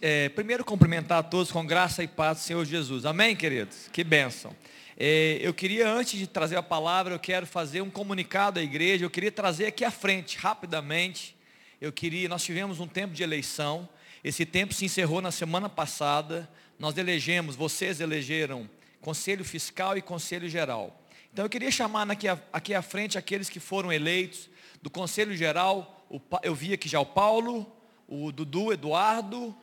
é, primeiro cumprimentar a todos com graça e paz do Senhor Jesus. Amém, queridos? Que bênção. É, eu queria, antes de trazer a palavra, eu quero fazer um comunicado à igreja. Eu queria trazer aqui à frente, rapidamente. Eu queria, nós tivemos um tempo de eleição. Esse tempo se encerrou na semana passada. Nós elegemos, vocês elegeram Conselho Fiscal e Conselho Geral. Então eu queria chamar aqui, aqui à frente aqueles que foram eleitos do Conselho Geral. Eu vi aqui já o Paulo, o Dudu, Eduardo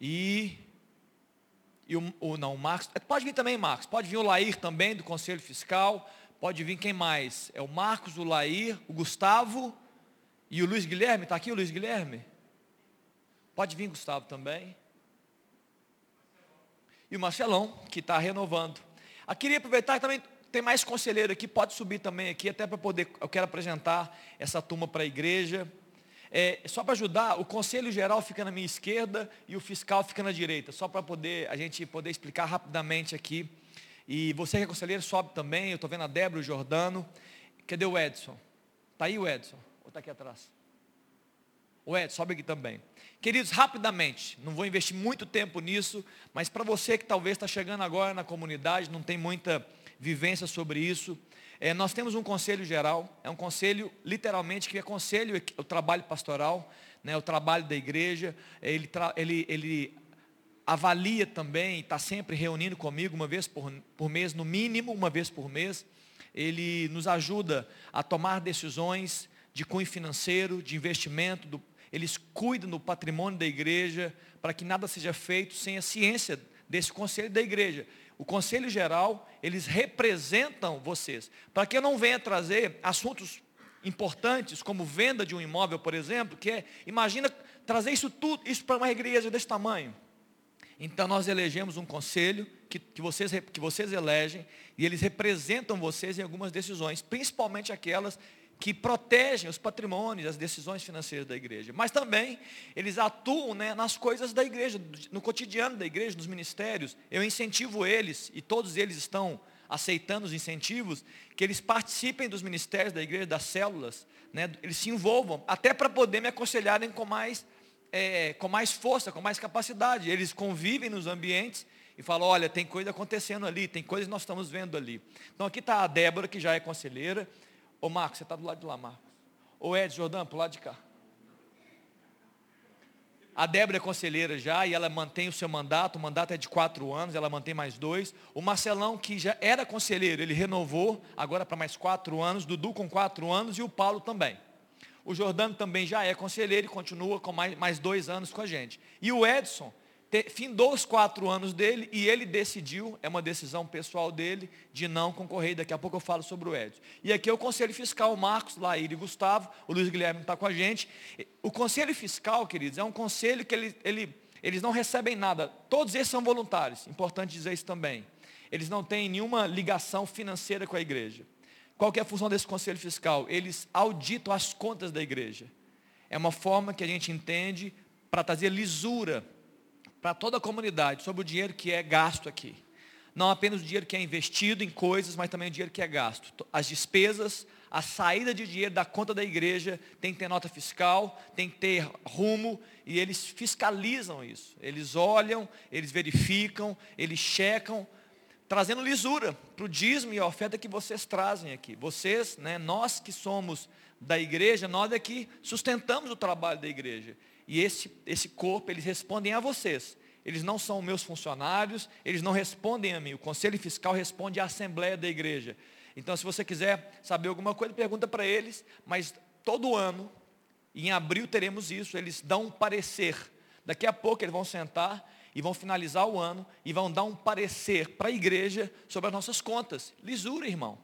e, e o, o, não, o Marcos. É, pode vir também, Marcos. Pode vir o Lair também, do Conselho Fiscal. Pode vir quem mais? É o Marcos, o Lair, o Gustavo e o Luiz Guilherme. Está aqui o Luiz Guilherme? Pode vir Gustavo também. E o Marcelão, que está renovando. Eu queria aproveitar que também tem mais conselheiro aqui, pode subir também aqui, até para poder, eu quero apresentar essa turma para a igreja. É, só para ajudar, o conselho geral fica na minha esquerda e o fiscal fica na direita, só para poder a gente poder explicar rapidamente aqui. E você que é conselheiro, sobe também. Eu estou vendo a Débora, o Jordano. Cadê o Edson? Está aí o Edson? Ou está aqui atrás? O Edson, sobe aqui também. Queridos, rapidamente, não vou investir muito tempo nisso, mas para você que talvez está chegando agora na comunidade, não tem muita vivência sobre isso, é, nós temos um conselho geral, é um conselho literalmente que aconselha o trabalho pastoral, né, o trabalho da igreja, ele, ele, ele avalia também, está sempre reunindo comigo uma vez por, por mês, no mínimo uma vez por mês, ele nos ajuda a tomar decisões de cunho financeiro, de investimento, do, eles cuidam do patrimônio da igreja, para que nada seja feito sem a ciência desse conselho da igreja o Conselho Geral, eles representam vocês. Para que eu não venha trazer assuntos importantes, como venda de um imóvel, por exemplo, que é, imagina trazer isso tudo, isso para uma igreja desse tamanho. Então nós elegemos um conselho que, que, vocês, que vocês elegem e eles representam vocês em algumas decisões, principalmente aquelas que protegem os patrimônios, as decisões financeiras da igreja. Mas também eles atuam né, nas coisas da igreja, no cotidiano da igreja, nos ministérios. Eu incentivo eles, e todos eles estão aceitando os incentivos, que eles participem dos ministérios da igreja, das células, né, eles se envolvam, até para poder me aconselharem com mais, é, com mais força, com mais capacidade. Eles convivem nos ambientes e falam, olha, tem coisa acontecendo ali, tem coisas que nós estamos vendo ali. Então aqui está a Débora, que já é conselheira, Ô Marcos, você está do lado de lá, Marcos. Ô Ed Jordão, para o lado de cá. A Débora é conselheira já e ela mantém o seu mandato, o mandato é de quatro anos, ela mantém mais dois. O Marcelão, que já era conselheiro, ele renovou, agora para mais quatro anos, Dudu com quatro anos e o Paulo também. O Jordano também já é conselheiro e continua com mais, mais dois anos com a gente. E o Edson, findou os quatro anos dele e ele decidiu, é uma decisão pessoal dele, de não concorrer. Daqui a pouco eu falo sobre o Edson. E aqui é o Conselho Fiscal, Marcos, Laíra e Gustavo, o Luiz Guilherme está com a gente. O Conselho Fiscal, queridos, é um conselho que ele, ele, eles não recebem nada. Todos eles são voluntários, importante dizer isso também. Eles não têm nenhuma ligação financeira com a igreja. Qual é a função desse Conselho Fiscal? Eles auditam as contas da igreja. É uma forma que a gente entende para trazer lisura para toda a comunidade sobre o dinheiro que é gasto aqui. Não apenas o dinheiro que é investido em coisas, mas também o dinheiro que é gasto. As despesas, a saída de dinheiro da conta da igreja tem que ter nota fiscal, tem que ter rumo, e eles fiscalizam isso. Eles olham, eles verificam, eles checam, trazendo lisura para o dízimo e a oferta que vocês trazem aqui. Vocês, né, nós que somos da igreja, nós é que sustentamos o trabalho da igreja. E esse, esse corpo, eles respondem a vocês. Eles não são meus funcionários, eles não respondem a mim. O conselho fiscal responde à assembleia da igreja. Então, se você quiser saber alguma coisa, pergunta para eles. Mas todo ano, em abril teremos isso, eles dão um parecer. Daqui a pouco eles vão sentar e vão finalizar o ano e vão dar um parecer para a igreja sobre as nossas contas. Lisura, irmão.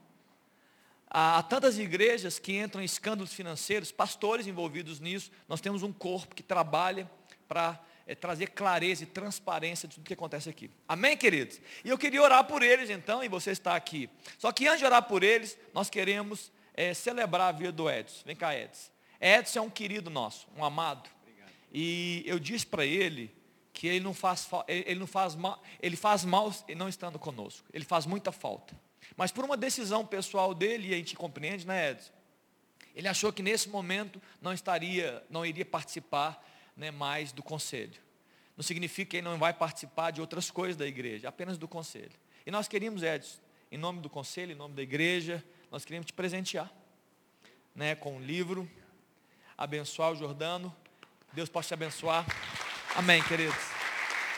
Há tantas igrejas que entram em escândalos financeiros, pastores envolvidos nisso. Nós temos um corpo que trabalha para é, trazer clareza e transparência de tudo que acontece aqui. Amém, queridos? E eu queria orar por eles então, e você está aqui. Só que antes de orar por eles, nós queremos é, celebrar a vida do Edson. Vem cá, Edson. Edson é um querido nosso, um amado. Obrigado. E eu disse para ele que ele não faz, ele não faz mal, ele faz mal não estando conosco. Ele faz muita falta. Mas por uma decisão pessoal dele, e a gente compreende, né, Edson? Ele achou que nesse momento não estaria, não iria participar né, mais do conselho. não significa que ele não vai participar de outras coisas da igreja, apenas do conselho. E nós queríamos, Edson, em nome do conselho, em nome da igreja, nós queríamos te presentear né, com um livro, abençoar o Jordano. Deus possa te abençoar. Amém, queridos.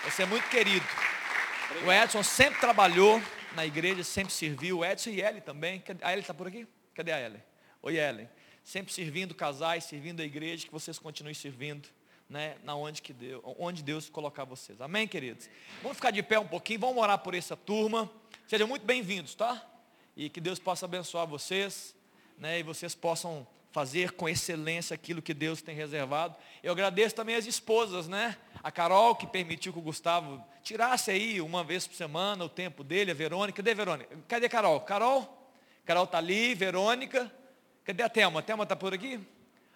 Você é muito querido. O Edson sempre trabalhou na igreja, sempre serviu. Edson e Ellen também. A Ellen está por aqui? Cadê a Ellen? Oi, Ellen. Sempre servindo casais, servindo a igreja, que vocês continuem servindo. Né, na onde, que Deus, onde Deus colocar vocês. Amém, queridos? Vamos ficar de pé um pouquinho, vamos orar por essa turma. Sejam muito bem-vindos, tá? E que Deus possa abençoar vocês, né, e vocês possam fazer com excelência aquilo que Deus tem reservado. Eu agradeço também as esposas, né? A Carol, que permitiu que o Gustavo tirasse aí uma vez por semana o tempo dele, a Verônica. Cadê a Verônica? Cadê a Carol? Carol? Carol está ali, Verônica. Cadê a Thelma? A Thelma está por aqui?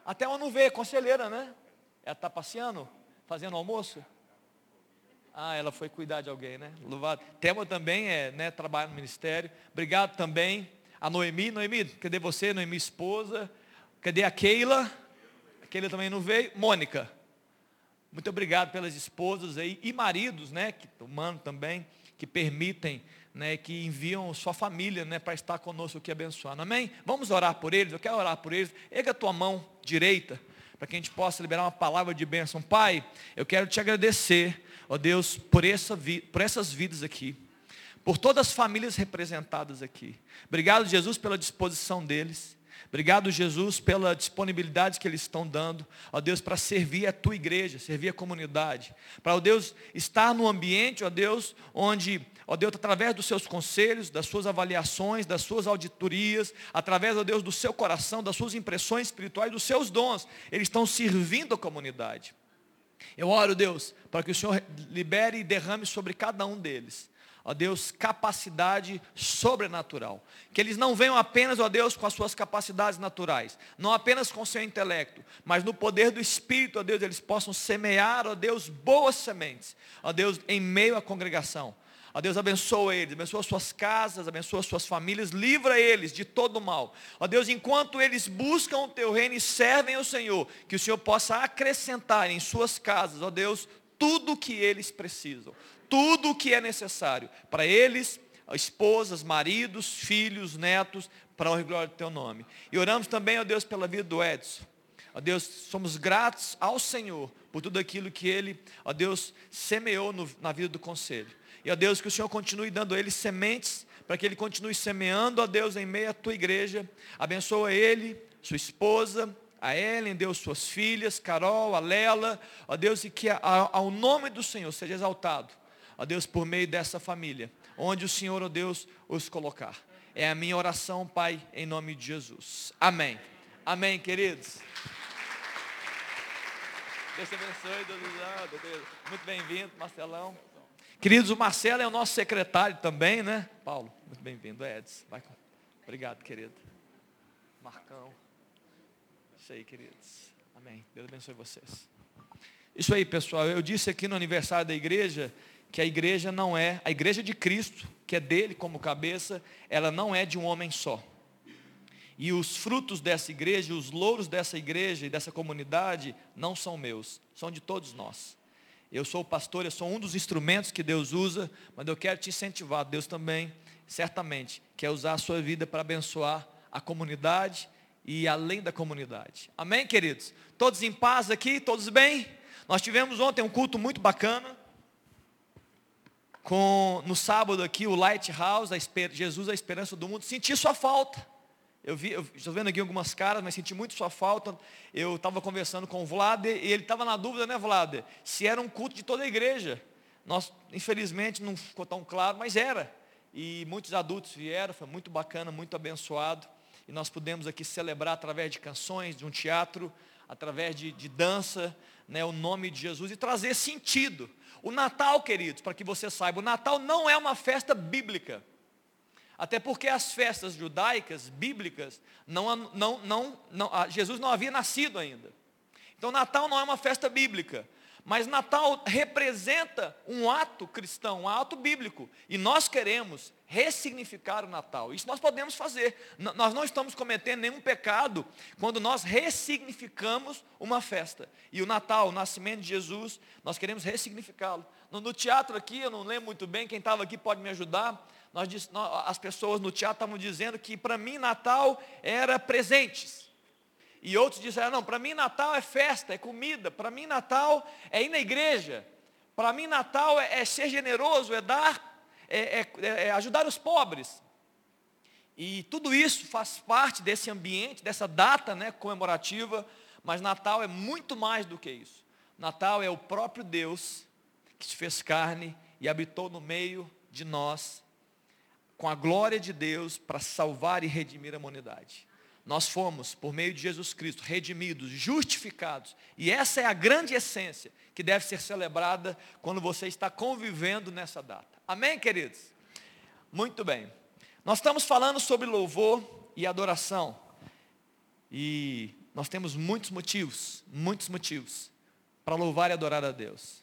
A Thelma não veio, conselheira, né? Ela está passeando, fazendo almoço? Ah, ela foi cuidar de alguém, né? Louvado. Thelma também é, né, trabalha no ministério. Obrigado também a Noemi. Noemi, cadê você? Noemi, esposa. Cadê a Keila? A Keila também não veio. Mônica. Muito obrigado pelas esposas aí e maridos, né, que tomando também, que permitem, né, que enviam sua família, né, para estar conosco aqui abençoando. Amém? Vamos orar por eles. Eu quero orar por eles. Erga a tua mão direita para que a gente possa liberar uma palavra de bênção. Pai, eu quero te agradecer, ó Deus, por, essa por essas vidas aqui, por todas as famílias representadas aqui. Obrigado, Jesus, pela disposição deles. Obrigado, Jesus, pela disponibilidade que eles estão dando, ó Deus, para servir a tua igreja, servir a comunidade. Para, ó Deus, estar no ambiente, ó Deus, onde, ó Deus, através dos seus conselhos, das suas avaliações, das suas auditorias, através, ó Deus, do seu coração, das suas impressões espirituais, dos seus dons, eles estão servindo a comunidade. Eu oro, Deus, para que o Senhor libere e derrame sobre cada um deles ó Deus, capacidade sobrenatural. Que eles não venham apenas, ó Deus, com as suas capacidades naturais, não apenas com o seu intelecto, mas no poder do Espírito, ó Deus, eles possam semear, ó Deus, boas sementes, ó Deus, em meio à congregação. Ó Deus, abençoa eles, abençoa suas casas, abençoa suas famílias, livra eles de todo o mal. Ó Deus, enquanto eles buscam o teu reino e servem o Senhor, que o Senhor possa acrescentar em suas casas, ó Deus, tudo o que eles precisam tudo o que é necessário para eles, esposas, maridos, filhos, netos, para a glória do teu nome. E oramos também, ó Deus, pela vida do Edson. Ó Deus, somos gratos ao Senhor por tudo aquilo que Ele, ó Deus, semeou no, na vida do conselho. E ó Deus, que o Senhor continue dando a Ele sementes, para que Ele continue semeando, ó Deus, em meio à tua igreja. Abençoa Ele, sua esposa, a Ellen, Deus, suas filhas, Carol, a Lela, ó Deus, e que ao nome do Senhor seja exaltado ó Deus, por meio dessa família, onde o Senhor, ó Deus, os colocar. É a minha oração, Pai, em nome de Jesus. Amém. Amém, queridos. Deus te abençoe, Deus Muito bem-vindo, Marcelão. Queridos, o Marcelo é o nosso secretário também, né? Paulo, muito bem-vindo. Edson, vai. Obrigado, querido. Marcão. Isso aí, queridos. Amém. Deus abençoe vocês. Isso aí, pessoal. Eu disse aqui no aniversário da igreja que a igreja não é, a igreja de Cristo, que é dele como cabeça, ela não é de um homem só. E os frutos dessa igreja, os louros dessa igreja e dessa comunidade não são meus, são de todos nós. Eu sou o pastor, eu sou um dos instrumentos que Deus usa, mas eu quero te incentivar, Deus também, certamente, quer usar a sua vida para abençoar a comunidade e além da comunidade. Amém, queridos? Todos em paz aqui? Todos bem? Nós tivemos ontem um culto muito bacana com no sábado aqui o Lighthouse, a esper, Jesus a esperança do mundo, senti sua falta. Eu vi, estou vendo aqui algumas caras, mas senti muito sua falta. Eu estava conversando com o Vlad e ele estava na dúvida, né, Vlad? Se era um culto de toda a igreja. Nós, infelizmente, não ficou tão claro, mas era. E muitos adultos vieram, foi muito bacana, muito abençoado. E nós pudemos aqui celebrar através de canções, de um teatro, através de, de dança, né, o nome de Jesus e trazer sentido o Natal, queridos, para que você saiba, o Natal não é uma festa bíblica. Até porque as festas judaicas, bíblicas, não, não, não, não, Jesus não havia nascido ainda. Então Natal não é uma festa bíblica. Mas Natal representa um ato cristão, um ato bíblico. E nós queremos ressignificar o Natal. Isso nós podemos fazer. nós não estamos cometendo nenhum pecado quando nós ressignificamos uma festa. E o Natal, o nascimento de Jesus, nós queremos ressignificá-lo. No, no, teatro aqui, eu não lembro muito bem, quem estava aqui pode me ajudar. Nós, nós, as pessoas no teatro estavam dizendo que para mim Natal era presentes. E outros disseram, não, para mim Natal é festa, é comida, para mim Natal é ir na igreja, para mim Natal é, é, ser generoso, é dar, é, é, é ajudar os pobres. E tudo isso faz parte desse ambiente, dessa data né, comemorativa, mas Natal é muito mais do que isso. Natal é o próprio Deus que se fez carne e habitou no meio de nós, com a glória de Deus para salvar e redimir a humanidade. Nós fomos, por meio de Jesus Cristo, redimidos, justificados. E essa é a grande essência que deve ser celebrada quando você está convivendo nessa data. Amém, queridos? Muito bem. Nós estamos falando sobre louvor e adoração. E nós temos muitos motivos, muitos motivos, para louvar e adorar a Deus.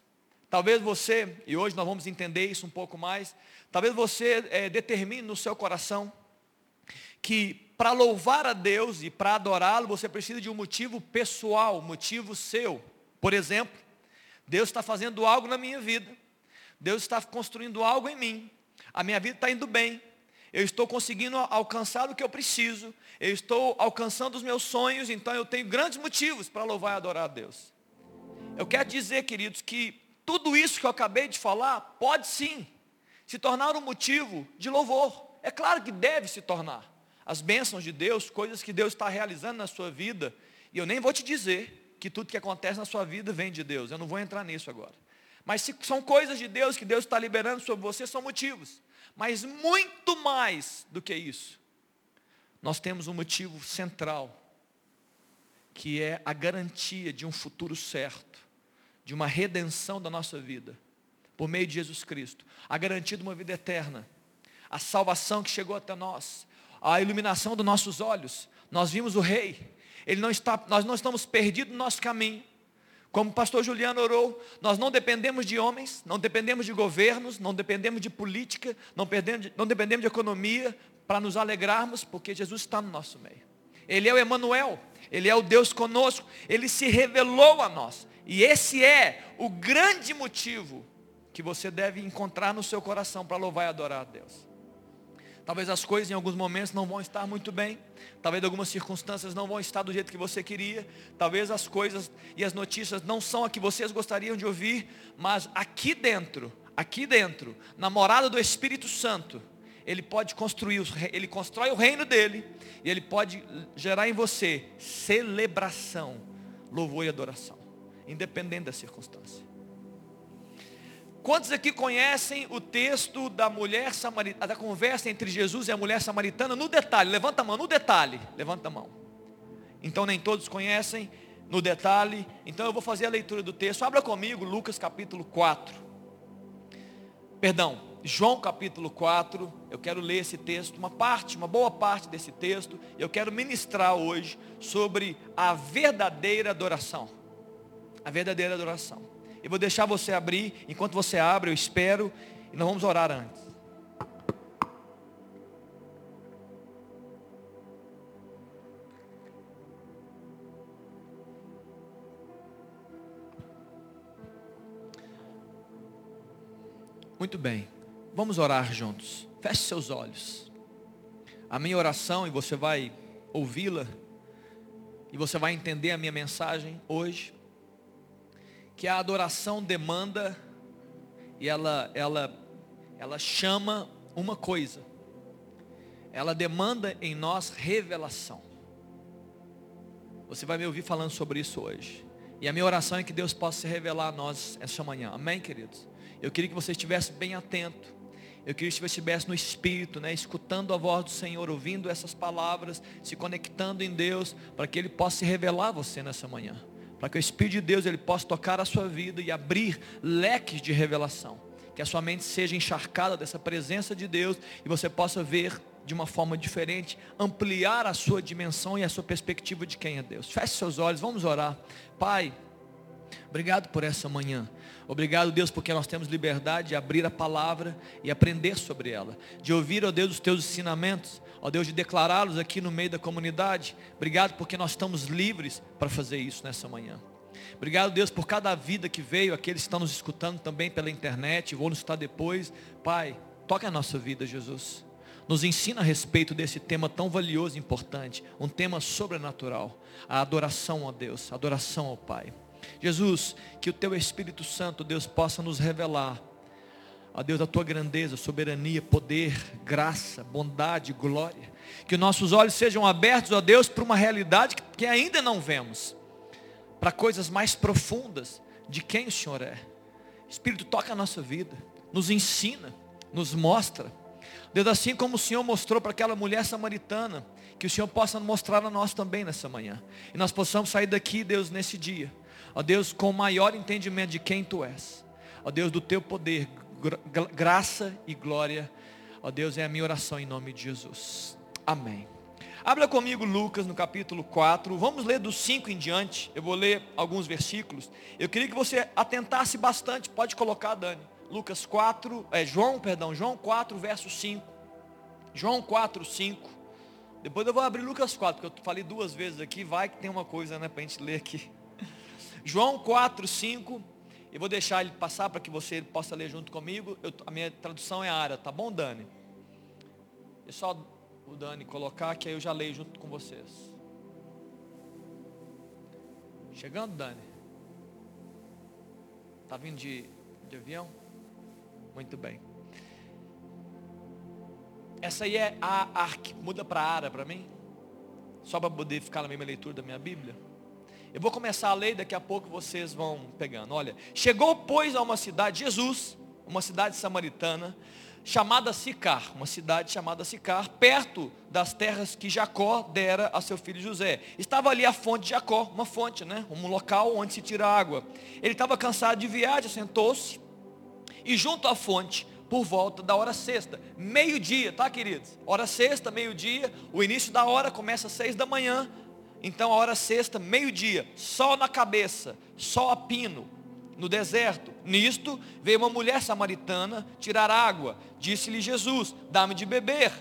Talvez você, e hoje nós vamos entender isso um pouco mais, talvez você é, determine no seu coração que para louvar a Deus e para adorá-lo, você precisa de um motivo pessoal, motivo seu. Por exemplo, Deus está fazendo algo na minha vida. Deus está construindo algo em mim. A minha vida está indo bem. Eu estou conseguindo alcançar o que eu preciso. Eu estou alcançando os meus sonhos. Então eu tenho grandes motivos para louvar e adorar a Deus. Eu quero dizer, queridos, que tudo isso que eu acabei de falar pode sim se tornar um motivo de louvor. É claro que deve se tornar as bênçãos de Deus, coisas que Deus está realizando na sua vida. E eu nem vou te dizer que tudo que acontece na sua vida vem de Deus. Eu não vou entrar nisso agora. Mas se são coisas de Deus que Deus está liberando sobre você, são motivos. Mas muito mais do que isso, nós temos um motivo central, que é a garantia de um futuro certo, de uma redenção da nossa vida, por meio de Jesus Cristo, a garantia de uma vida eterna, a salvação que chegou até nós, a iluminação dos nossos olhos. Nós vimos o rei. Ele não está, nós não estamos perdidos no nosso caminho. Como o pastor Juliano orou, nós não dependemos de homens, não dependemos de governos, não dependemos de política, não, de, não dependemos de economia para nos alegrarmos, porque Jesus está no nosso meio. Ele é o Emanuel, Ele é o Deus conosco, Ele se revelou a nós. E esse é o grande motivo que você deve encontrar no seu coração para louvar e adorar a Deus. Talvez as coisas em alguns momentos não vão estar muito bem. Talvez algumas circunstâncias não vão estar do jeito que você queria. Talvez as coisas e as notícias não são a que vocês gostariam de ouvir. Mas aqui dentro, aqui dentro, na morada do Espírito Santo, ele pode construir, ele constrói o reino dele. E ele pode gerar em você celebração, louvor e adoração. Independente da circunstância. Quantos aqui conhecem o texto da mulher samaritana, da conversa entre Jesus e a mulher samaritana no detalhe? Levanta a mão, no detalhe. Levanta a mão. Então nem todos conhecem no detalhe. Então eu vou fazer a leitura do texto. Abra comigo Lucas capítulo 4. Perdão, João capítulo 4. Eu quero ler esse texto, uma parte, uma boa parte desse texto. Eu quero ministrar hoje sobre a verdadeira adoração. A verdadeira adoração. Eu vou deixar você abrir. Enquanto você abre, eu espero. E nós vamos orar antes. Muito bem. Vamos orar juntos. Feche seus olhos. A minha oração, e você vai ouvi-la, e você vai entender a minha mensagem hoje que a adoração demanda e ela, ela, ela chama uma coisa. Ela demanda em nós revelação. Você vai me ouvir falando sobre isso hoje. E a minha oração é que Deus possa se revelar a nós essa manhã. Amém, queridos? Eu queria que você estivesse bem atento. Eu queria que você estivesse no Espírito, né, escutando a voz do Senhor, ouvindo essas palavras, se conectando em Deus, para que Ele possa se revelar a você nessa manhã para que o Espírito de Deus ele possa tocar a sua vida e abrir leques de revelação. Que a sua mente seja encharcada dessa presença de Deus e você possa ver de uma forma diferente, ampliar a sua dimensão e a sua perspectiva de quem é Deus. Feche seus olhos, vamos orar. Pai, Obrigado por essa manhã. Obrigado, Deus, porque nós temos liberdade de abrir a palavra e aprender sobre ela. De ouvir, ó Deus, os teus ensinamentos. Ó Deus, de declará-los aqui no meio da comunidade. Obrigado porque nós estamos livres para fazer isso nessa manhã. Obrigado, Deus, por cada vida que veio, aqueles que estão nos escutando também pela internet, vou nos escutar depois. Pai, toque a nossa vida, Jesus. Nos ensina a respeito desse tema tão valioso e importante, um tema sobrenatural, a adoração a Deus, a adoração ao Pai. Jesus, que o teu Espírito Santo, Deus, possa nos revelar, a Deus, a tua grandeza, soberania, poder, graça, bondade, glória. Que nossos olhos sejam abertos, ó Deus, para uma realidade que ainda não vemos, para coisas mais profundas de quem o Senhor é. Espírito, toca a nossa vida, nos ensina, nos mostra. Deus, assim como o Senhor mostrou para aquela mulher samaritana, que o Senhor possa mostrar a nós também nessa manhã. E nós possamos sair daqui, Deus, nesse dia ó Deus, com maior entendimento de quem Tu és, ó Deus, do Teu poder, graça e glória, ó Deus, é a minha oração em nome de Jesus. Amém. Abra comigo Lucas no capítulo 4. Vamos ler do 5 em diante. Eu vou ler alguns versículos. Eu queria que você atentasse bastante. Pode colocar, Dani. Lucas 4, é João, perdão, João 4, verso 5. João 4, 5. Depois eu vou abrir Lucas 4, porque eu falei duas vezes aqui, vai que tem uma coisa, né, para a gente ler aqui. João 4, 5. Eu vou deixar ele passar para que você possa ler junto comigo. Eu, a minha tradução é área, tá bom, Dani? É só o Dani colocar que aí eu já leio junto com vocês. Chegando, Dani? Tá vindo de, de avião? Muito bem. Essa aí é a arc. Muda para ara para mim. Só para poder ficar na mesma leitura da minha Bíblia. Eu vou começar a ler, daqui a pouco vocês vão pegando. Olha, chegou pois a uma cidade, Jesus, uma cidade samaritana, chamada Sicar, uma cidade chamada Sicar, perto das terras que Jacó dera a seu filho José. Estava ali a fonte de Jacó, uma fonte, né? Um local onde se tira água. Ele estava cansado de viagem, sentou-se e junto à fonte, por volta da hora sexta, meio-dia, tá queridos? Hora sexta, meio-dia, o início da hora começa às seis da manhã, então a hora sexta, meio-dia, sol na cabeça, sol a pino, no deserto. Nisto veio uma mulher samaritana tirar água. Disse-lhe Jesus: Dá-me de beber.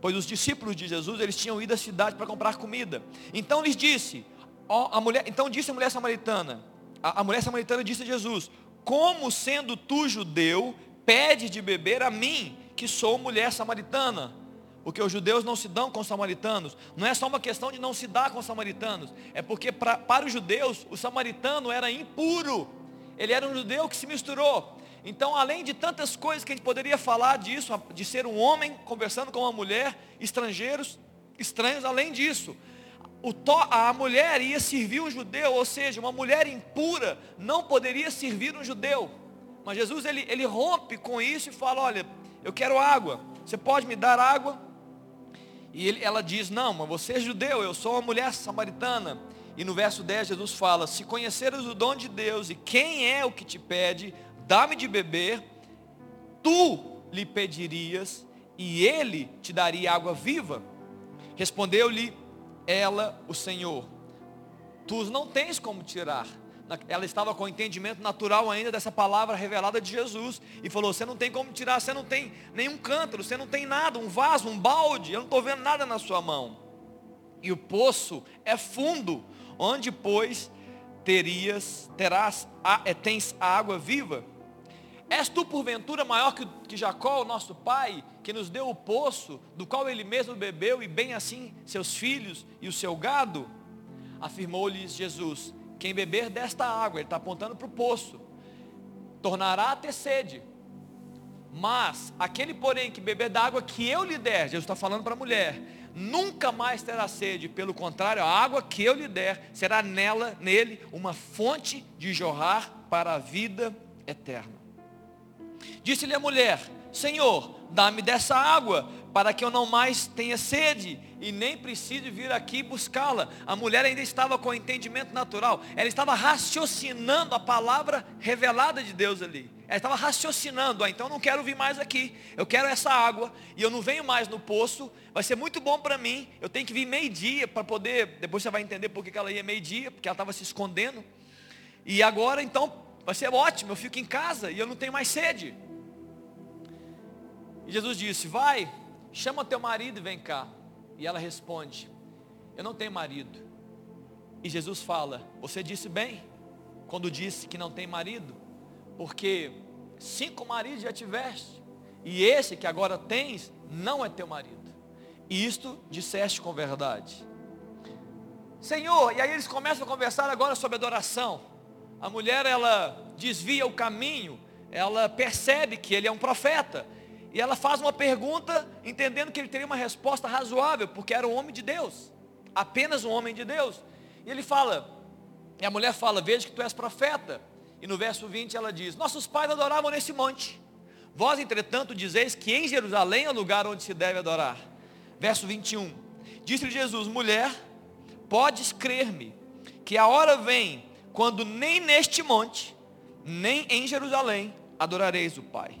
Pois os discípulos de Jesus, eles tinham ido à cidade para comprar comida. Então lhes disse, ó, a mulher, então disse a mulher samaritana, a, a mulher samaritana disse a Jesus: Como sendo tu judeu, pede de beber a mim, que sou mulher samaritana? Porque os judeus não se dão com os samaritanos. Não é só uma questão de não se dar com os samaritanos. É porque pra, para os judeus, o samaritano era impuro. Ele era um judeu que se misturou. Então, além de tantas coisas que a gente poderia falar disso, de ser um homem conversando com uma mulher, estrangeiros, estranhos, além disso, a mulher ia servir um judeu, ou seja, uma mulher impura não poderia servir um judeu. Mas Jesus ele, ele rompe com isso e fala: olha, eu quero água. Você pode me dar água? E ele, ela diz, não, mas você é judeu, eu sou uma mulher samaritana. E no verso 10 Jesus fala, se conheceres o dom de Deus e quem é o que te pede, dá-me de beber, tu lhe pedirias e ele te daria água viva. Respondeu-lhe ela, o Senhor, tu não tens como tirar ela estava com o entendimento natural ainda dessa palavra revelada de Jesus. E falou: Você não tem como tirar, você não tem nenhum cântaro, você não tem nada, um vaso, um balde, eu não estou vendo nada na sua mão. E o poço é fundo, onde, pois, terias, terás, é, tens a água viva. És tu, porventura, maior que, que Jacó, o nosso pai, que nos deu o poço, do qual ele mesmo bebeu, e bem assim seus filhos e o seu gado? Afirmou-lhes Jesus: quem beber desta água, ele está apontando para o poço, tornará a ter sede. Mas aquele, porém, que beber da água que eu lhe der, Jesus está falando para a mulher, nunca mais terá sede, pelo contrário, a água que eu lhe der será nela, nele, uma fonte de jorrar para a vida eterna. Disse-lhe a mulher: Senhor, dá-me dessa água, para que eu não mais tenha sede e nem precise vir aqui buscá-la. A mulher ainda estava com entendimento natural, ela estava raciocinando a palavra revelada de Deus ali. Ela estava raciocinando, ah, então não quero vir mais aqui, eu quero essa água, e eu não venho mais no poço, vai ser muito bom para mim, eu tenho que vir meio-dia para poder, depois você vai entender por que ela ia meio-dia, porque ela estava se escondendo. E agora então vai ser ótimo, eu fico em casa e eu não tenho mais sede. E Jesus disse: Vai, chama teu marido e vem cá. E ela responde: Eu não tenho marido. E Jesus fala: Você disse bem quando disse que não tem marido, porque cinco maridos já tiveste, e esse que agora tens não é teu marido. E isto disseste com verdade. Senhor, e aí eles começam a conversar agora sobre adoração. A mulher ela desvia o caminho, ela percebe que ele é um profeta, e ela faz uma pergunta, entendendo que ele teria uma resposta razoável, porque era um homem de Deus, apenas um homem de Deus. E ele fala, e a mulher fala: Veja que tu és profeta. E no verso 20 ela diz: Nossos pais adoravam nesse monte. Vós, entretanto, dizeis que em Jerusalém é o lugar onde se deve adorar. Verso 21. Disse-lhe Jesus: Mulher, podes crer-me, que a hora vem quando nem neste monte, nem em Jerusalém adorareis o Pai.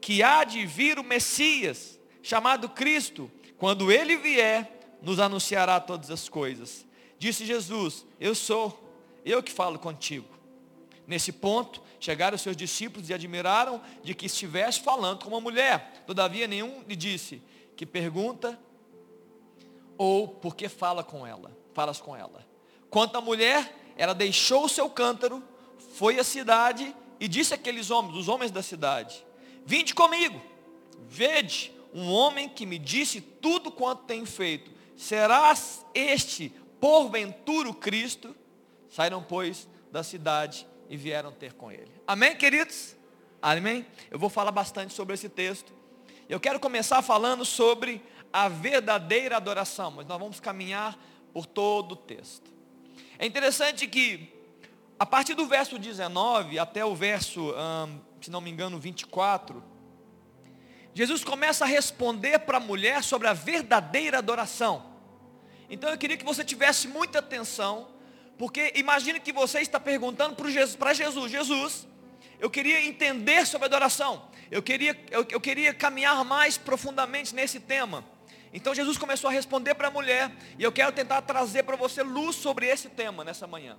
que há de vir o Messias, chamado Cristo, quando ele vier, nos anunciará todas as coisas. Disse Jesus: Eu sou, eu que falo contigo. Nesse ponto, chegaram os seus discípulos e admiraram de que estivesse falando com uma mulher. Todavia, nenhum lhe disse que pergunta ou por que fala com ela, falas com ela. Quanto à mulher, ela deixou o seu cântaro, foi à cidade e disse àqueles homens, os homens da cidade, Vinde comigo, vede um homem que me disse tudo quanto tem feito. Serás este, porventura, o Cristo? Saíram, pois, da cidade e vieram ter com ele. Amém, queridos? Amém? Eu vou falar bastante sobre esse texto. Eu quero começar falando sobre a verdadeira adoração, mas nós vamos caminhar por todo o texto. É interessante que, a partir do verso 19 até o verso hum, se não me engano, 24, Jesus começa a responder para a mulher sobre a verdadeira adoração. Então eu queria que você tivesse muita atenção, porque imagine que você está perguntando para Jesus, Jesus, Jesus, eu queria entender sobre adoração, eu queria, eu, eu queria caminhar mais profundamente nesse tema. Então Jesus começou a responder para a mulher, e eu quero tentar trazer para você luz sobre esse tema nessa manhã.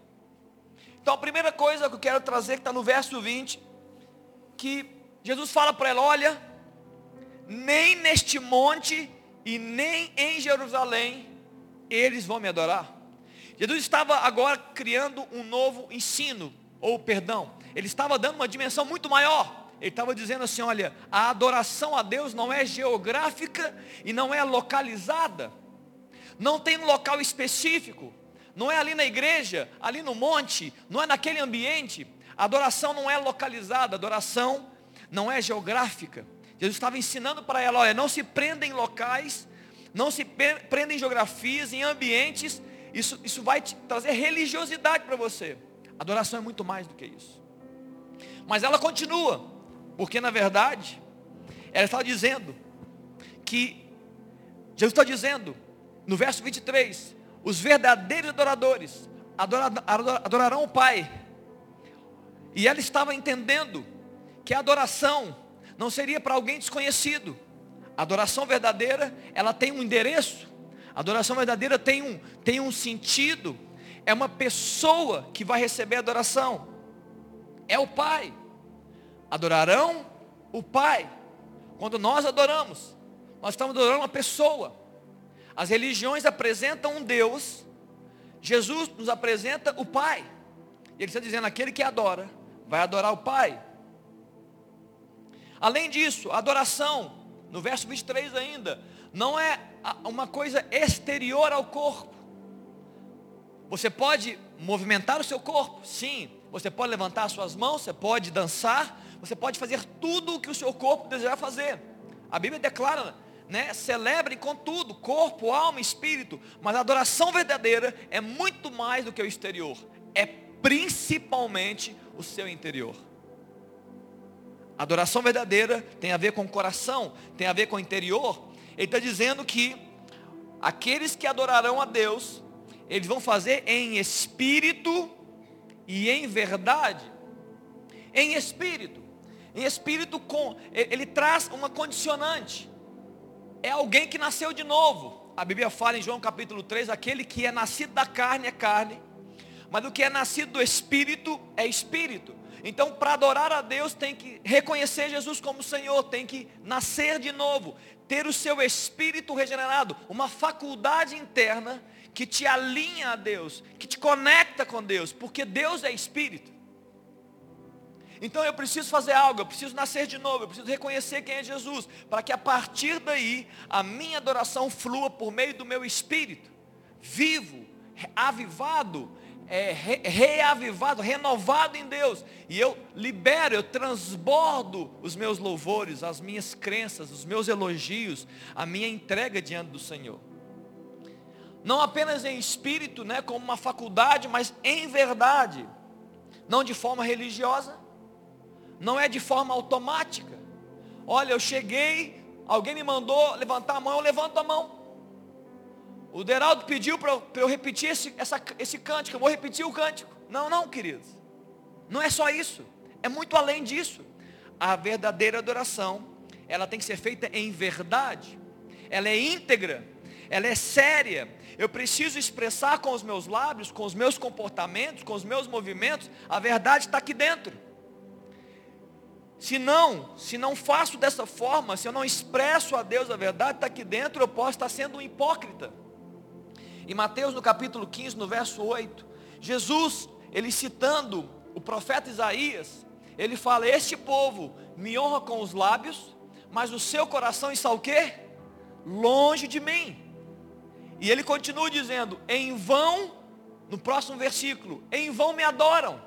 Então a primeira coisa que eu quero trazer, que está no verso 20, que Jesus fala para ela: olha, nem neste monte e nem em Jerusalém eles vão me adorar. Jesus estava agora criando um novo ensino, ou perdão, ele estava dando uma dimensão muito maior. Ele estava dizendo assim: olha, a adoração a Deus não é geográfica e não é localizada, não tem um local específico, não é ali na igreja, ali no monte, não é naquele ambiente. Adoração não é localizada, adoração não é geográfica. Jesus estava ensinando para ela, olha, não se prenda em locais, não se prenda em geografias, em ambientes, isso, isso vai trazer religiosidade para você. Adoração é muito mais do que isso. Mas ela continua, porque na verdade, ela está dizendo que, Jesus está dizendo, no verso 23, os verdadeiros adoradores adorarão o Pai e ela estava entendendo que a adoração não seria para alguém desconhecido. A adoração verdadeira, ela tem um endereço. A adoração verdadeira tem um, tem um sentido. É uma pessoa que vai receber a adoração. É o Pai. Adorarão o Pai. Quando nós adoramos, nós estamos adorando uma pessoa. As religiões apresentam um Deus. Jesus nos apresenta o Pai. Ele está dizendo, aquele que adora, vai adorar o Pai. Além disso, adoração, no verso 23 ainda, não é uma coisa exterior ao corpo. Você pode movimentar o seu corpo, sim. Você pode levantar as suas mãos, você pode dançar, você pode fazer tudo o que o seu corpo desejar fazer. A Bíblia declara, né, celebre com tudo, corpo, alma, espírito. Mas a adoração verdadeira é muito mais do que o exterior. É principalmente o seu interior. Adoração verdadeira tem a ver com o coração, tem a ver com o interior. Ele está dizendo que aqueles que adorarão a Deus, eles vão fazer em espírito e em verdade. Em espírito. Em espírito com ele traz uma condicionante. É alguém que nasceu de novo. A Bíblia fala em João capítulo 3, aquele que é nascido da carne é carne, mas o que é nascido do espírito é espírito. Então, para adorar a Deus, tem que reconhecer Jesus como Senhor, tem que nascer de novo, ter o seu espírito regenerado, uma faculdade interna que te alinha a Deus, que te conecta com Deus, porque Deus é espírito. Então eu preciso fazer algo, eu preciso nascer de novo, eu preciso reconhecer quem é Jesus, para que a partir daí a minha adoração flua por meio do meu espírito, vivo, avivado, é, re, reavivado, renovado em Deus. E eu libero, eu transbordo os meus louvores, as minhas crenças, os meus elogios, a minha entrega diante do Senhor. Não apenas em espírito, né, como uma faculdade, mas em verdade. Não de forma religiosa, não é de forma automática. Olha, eu cheguei, alguém me mandou levantar a mão, eu levanto a mão. O Deraldo pediu para eu repetir esse, essa, esse cântico, eu vou repetir o cântico. Não, não, queridos. Não é só isso. É muito além disso. A verdadeira adoração, ela tem que ser feita em verdade. Ela é íntegra. Ela é séria. Eu preciso expressar com os meus lábios, com os meus comportamentos, com os meus movimentos. A verdade está aqui dentro. Se não, se não faço dessa forma, se eu não expresso a Deus a verdade, está aqui dentro, eu posso estar sendo um hipócrita. Em Mateus no capítulo 15, no verso 8, Jesus, ele citando o profeta Isaías, ele fala, este povo me honra com os lábios, mas o seu coração está o quê? Longe de mim. E ele continua dizendo, em vão, no próximo versículo, em vão me adoram.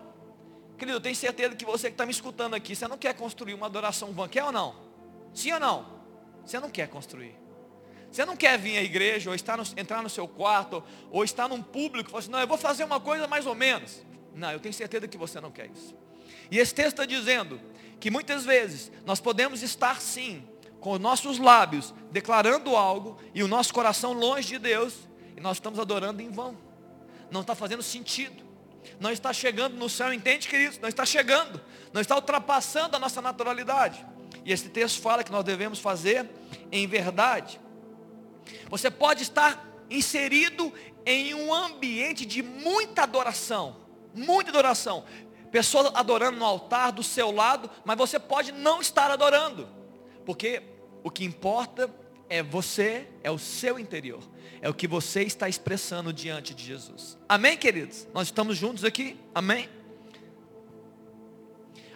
Querido, eu tenho certeza que você que está me escutando aqui, você não quer construir uma adoração vã, quer ou não? Sim ou não? Você não quer construir. Você não quer vir à igreja, ou estar no, entrar no seu quarto, ou estar num público e falar assim, não, eu vou fazer uma coisa mais ou menos. Não, eu tenho certeza que você não quer isso. E esse texto está dizendo que muitas vezes nós podemos estar sim, com os nossos lábios, declarando algo, e o nosso coração longe de Deus, e nós estamos adorando em vão. Não está fazendo sentido. Não está chegando no céu, entende, queridos? Não está chegando. Não está ultrapassando a nossa naturalidade. E esse texto fala que nós devemos fazer em verdade. Você pode estar inserido em um ambiente de muita adoração, muita adoração. Pessoas adorando no altar do seu lado, mas você pode não estar adorando. Porque o que importa é você, é o seu interior. É o que você está expressando diante de Jesus. Amém, queridos? Nós estamos juntos aqui? Amém?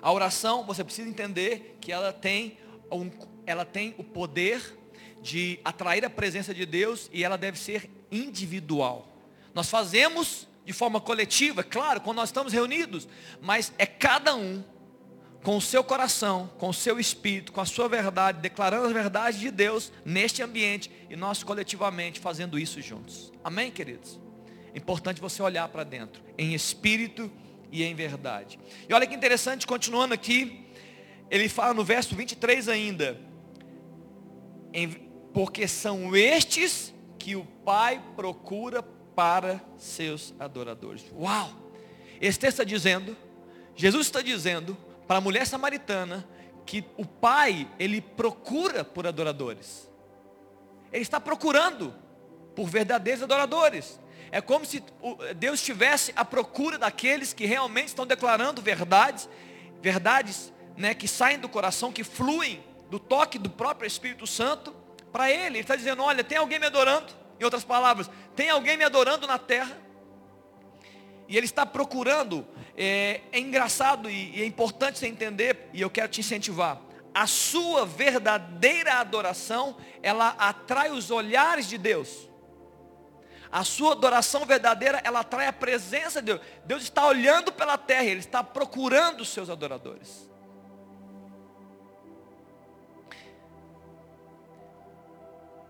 A oração, você precisa entender que ela tem, um, ela tem o poder de atrair a presença de Deus e ela deve ser individual. Nós fazemos de forma coletiva, claro, quando nós estamos reunidos, mas é cada um com o seu coração, com o seu espírito, com a sua verdade, declarando a verdade de Deus neste ambiente e nós coletivamente fazendo isso juntos. Amém, queridos? É importante você olhar para dentro, em espírito e em verdade. E olha que interessante, continuando aqui, ele fala no verso 23 ainda, porque são estes que o Pai procura para seus adoradores. Uau! Esse texto está dizendo, Jesus está dizendo para a mulher samaritana que o Pai, ele procura por adoradores. Ele está procurando por verdadeiros adoradores. É como se Deus estivesse à procura daqueles que realmente estão declarando verdades, verdades né, que saem do coração, que fluem do toque do próprio Espírito Santo para ele. Ele está dizendo, olha, tem alguém me adorando. Em outras palavras, tem alguém me adorando na terra. E ele está procurando. É, é engraçado e, e é importante você entender, e eu quero te incentivar. A sua verdadeira adoração, ela atrai os olhares de Deus. A sua adoração verdadeira, ela atrai a presença de Deus. Deus está olhando pela terra, Ele está procurando os seus adoradores.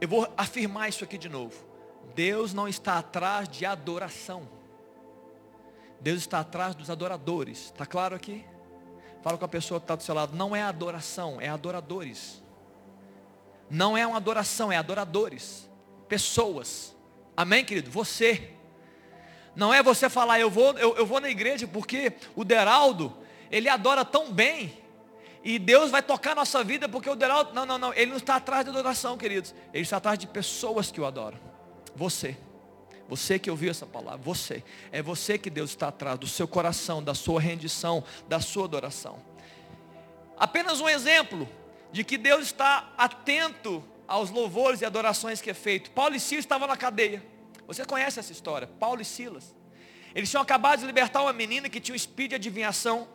Eu vou afirmar isso aqui de novo. Deus não está atrás de adoração. Deus está atrás dos adoradores. Está claro aqui? Fala com a pessoa que está do seu lado. Não é adoração, é adoradores. Não é uma adoração, é adoradores. Pessoas. Amém, querido? Você. Não é você falar, eu vou, eu, eu vou na igreja porque o Deraldo, ele adora tão bem. E Deus vai tocar a nossa vida porque o Deraldo. Não, não, não. Ele não está atrás de adoração, queridos. Ele está atrás de pessoas que o adoram. Você. Você que ouviu essa palavra, você. É você que Deus está atrás do seu coração, da sua rendição, da sua adoração. Apenas um exemplo de que Deus está atento aos louvores e adorações que é feito. Paulo e Silas estavam na cadeia. Você conhece essa história? Paulo e Silas. Eles tinham acabado de libertar uma menina que tinha um espírito de adivinhação.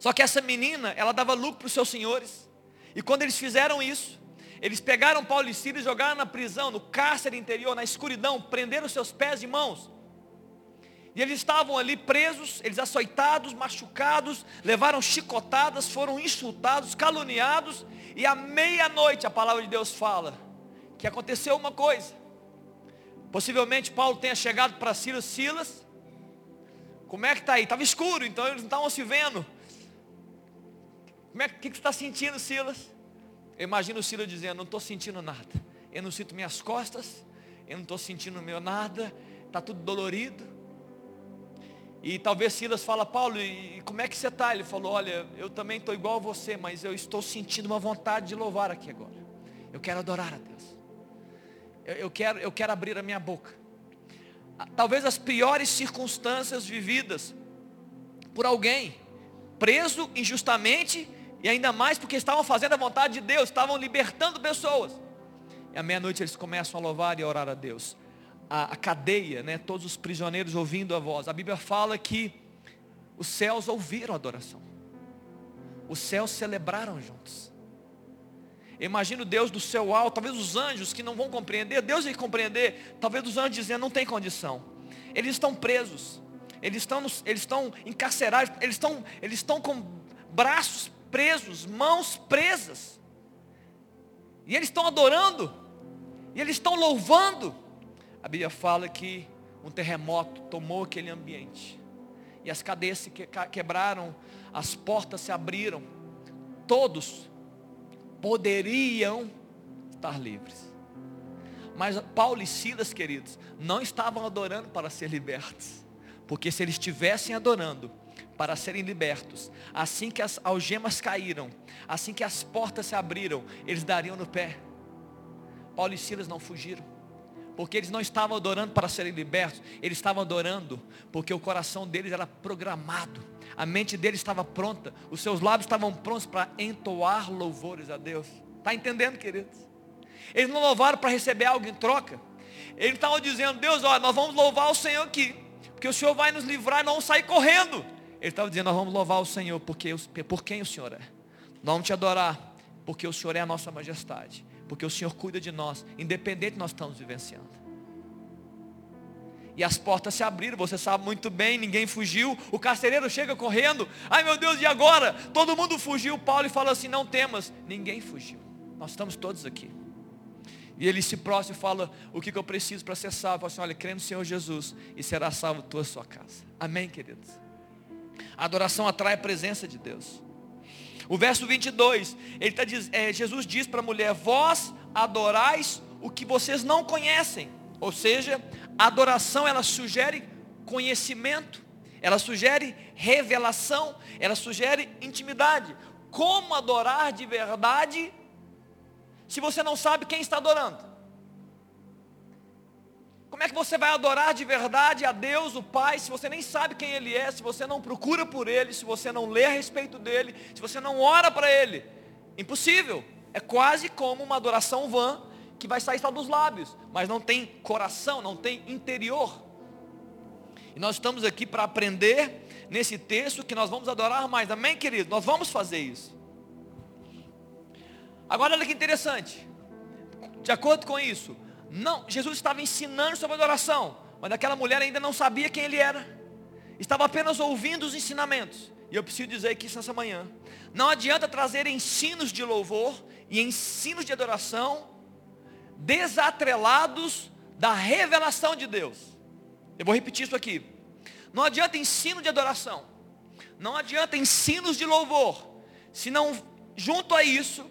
Só que essa menina, ela dava lucro para os seus senhores. E quando eles fizeram isso, eles pegaram Paulo e Silas e jogaram na prisão, no cárcere interior, na escuridão, prenderam seus pés e mãos. E eles estavam ali presos, eles açoitados, machucados, levaram chicotadas, foram insultados, caluniados. E à meia-noite a palavra de Deus fala que aconteceu uma coisa. Possivelmente Paulo tenha chegado para Silas, como é que está aí? Estava escuro, então eles não estavam se vendo. Como é que, que você está sentindo, Silas? Eu imagino o Silas dizendo, não estou sentindo nada. Eu não sinto minhas costas, eu não estou sentindo meu nada, está tudo dolorido. E talvez Silas fala, Paulo, e como é que você está? Ele falou, olha, eu também estou igual a você, mas eu estou sentindo uma vontade de louvar aqui agora. Eu quero adorar a Deus. Eu, eu quero, eu quero abrir a minha boca. Talvez as piores circunstâncias vividas por alguém, preso injustamente, e ainda mais porque estavam fazendo a vontade de Deus, estavam libertando pessoas. E à meia-noite eles começam a louvar e a orar a Deus a, a cadeia, né, todos os prisioneiros ouvindo a voz. A Bíblia fala que os céus ouviram a adoração. Os céus celebraram juntos. Imagina o Deus do céu alto, talvez os anjos que não vão compreender, Deus vai compreender, talvez os anjos dizendo, não tem condição. Eles estão presos, eles estão, eles estão encarcerados, eles estão, eles estão com braços presos, mãos presas. E eles estão adorando, e eles estão louvando. A Bíblia fala que um terremoto tomou aquele ambiente. E as cadeias se quebraram, as portas se abriram. Todos poderiam estar livres. Mas Paulo e Silas, queridos, não estavam adorando para ser libertos. Porque se eles estivessem adorando para serem libertos, assim que as algemas caíram, assim que as portas se abriram, eles dariam no pé. Paulo e Silas não fugiram porque eles não estavam adorando para serem libertos, eles estavam adorando porque o coração deles era programado, a mente deles estava pronta, os seus lábios estavam prontos para entoar louvores a Deus. Está entendendo, queridos? Eles não louvaram para receber algo em troca. Eles estavam dizendo, Deus, olha, nós vamos louvar o Senhor aqui, porque o Senhor vai nos livrar e não sair correndo. Eles estavam dizendo, nós vamos louvar o Senhor porque, por quem o Senhor é. Nós vamos te adorar, porque o Senhor é a nossa majestade porque o Senhor cuida de nós, independente de nós estamos vivenciando. E as portas se abriram, você sabe muito bem, ninguém fugiu. O carcereiro chega correndo. Ai meu Deus, e agora? Todo mundo fugiu. Paulo fala assim: não temas. Ninguém fugiu. Nós estamos todos aqui. E ele se prostra e fala: o que, que eu preciso para ser salvo? Fala assim: olha, crê no Senhor Jesus e será salvo tua sua casa. Amém, queridos? A adoração atrai a presença de Deus. O verso 22, ele tá, é, Jesus diz para a mulher: Vós adorais o que vocês não conhecem. Ou seja, a adoração ela sugere conhecimento, ela sugere revelação, ela sugere intimidade. Como adorar de verdade se você não sabe quem está adorando? Como é que você vai adorar de verdade a Deus, o Pai, se você nem sabe quem Ele é, se você não procura por Ele, se você não lê a respeito dEle, se você não ora para Ele? Impossível. É quase como uma adoração vã que vai sair só dos lábios, mas não tem coração, não tem interior. E nós estamos aqui para aprender nesse texto que nós vamos adorar mais. Amém, querido? Nós vamos fazer isso. Agora olha que interessante. De acordo com isso, não, Jesus estava ensinando sobre adoração, mas aquela mulher ainda não sabia quem ele era. Estava apenas ouvindo os ensinamentos. E eu preciso dizer aqui nessa manhã, não adianta trazer ensinos de louvor e ensinos de adoração desatrelados da revelação de Deus. Eu vou repetir isso aqui. Não adianta ensino de adoração. não adianta ensinos de louvor, se não junto a isso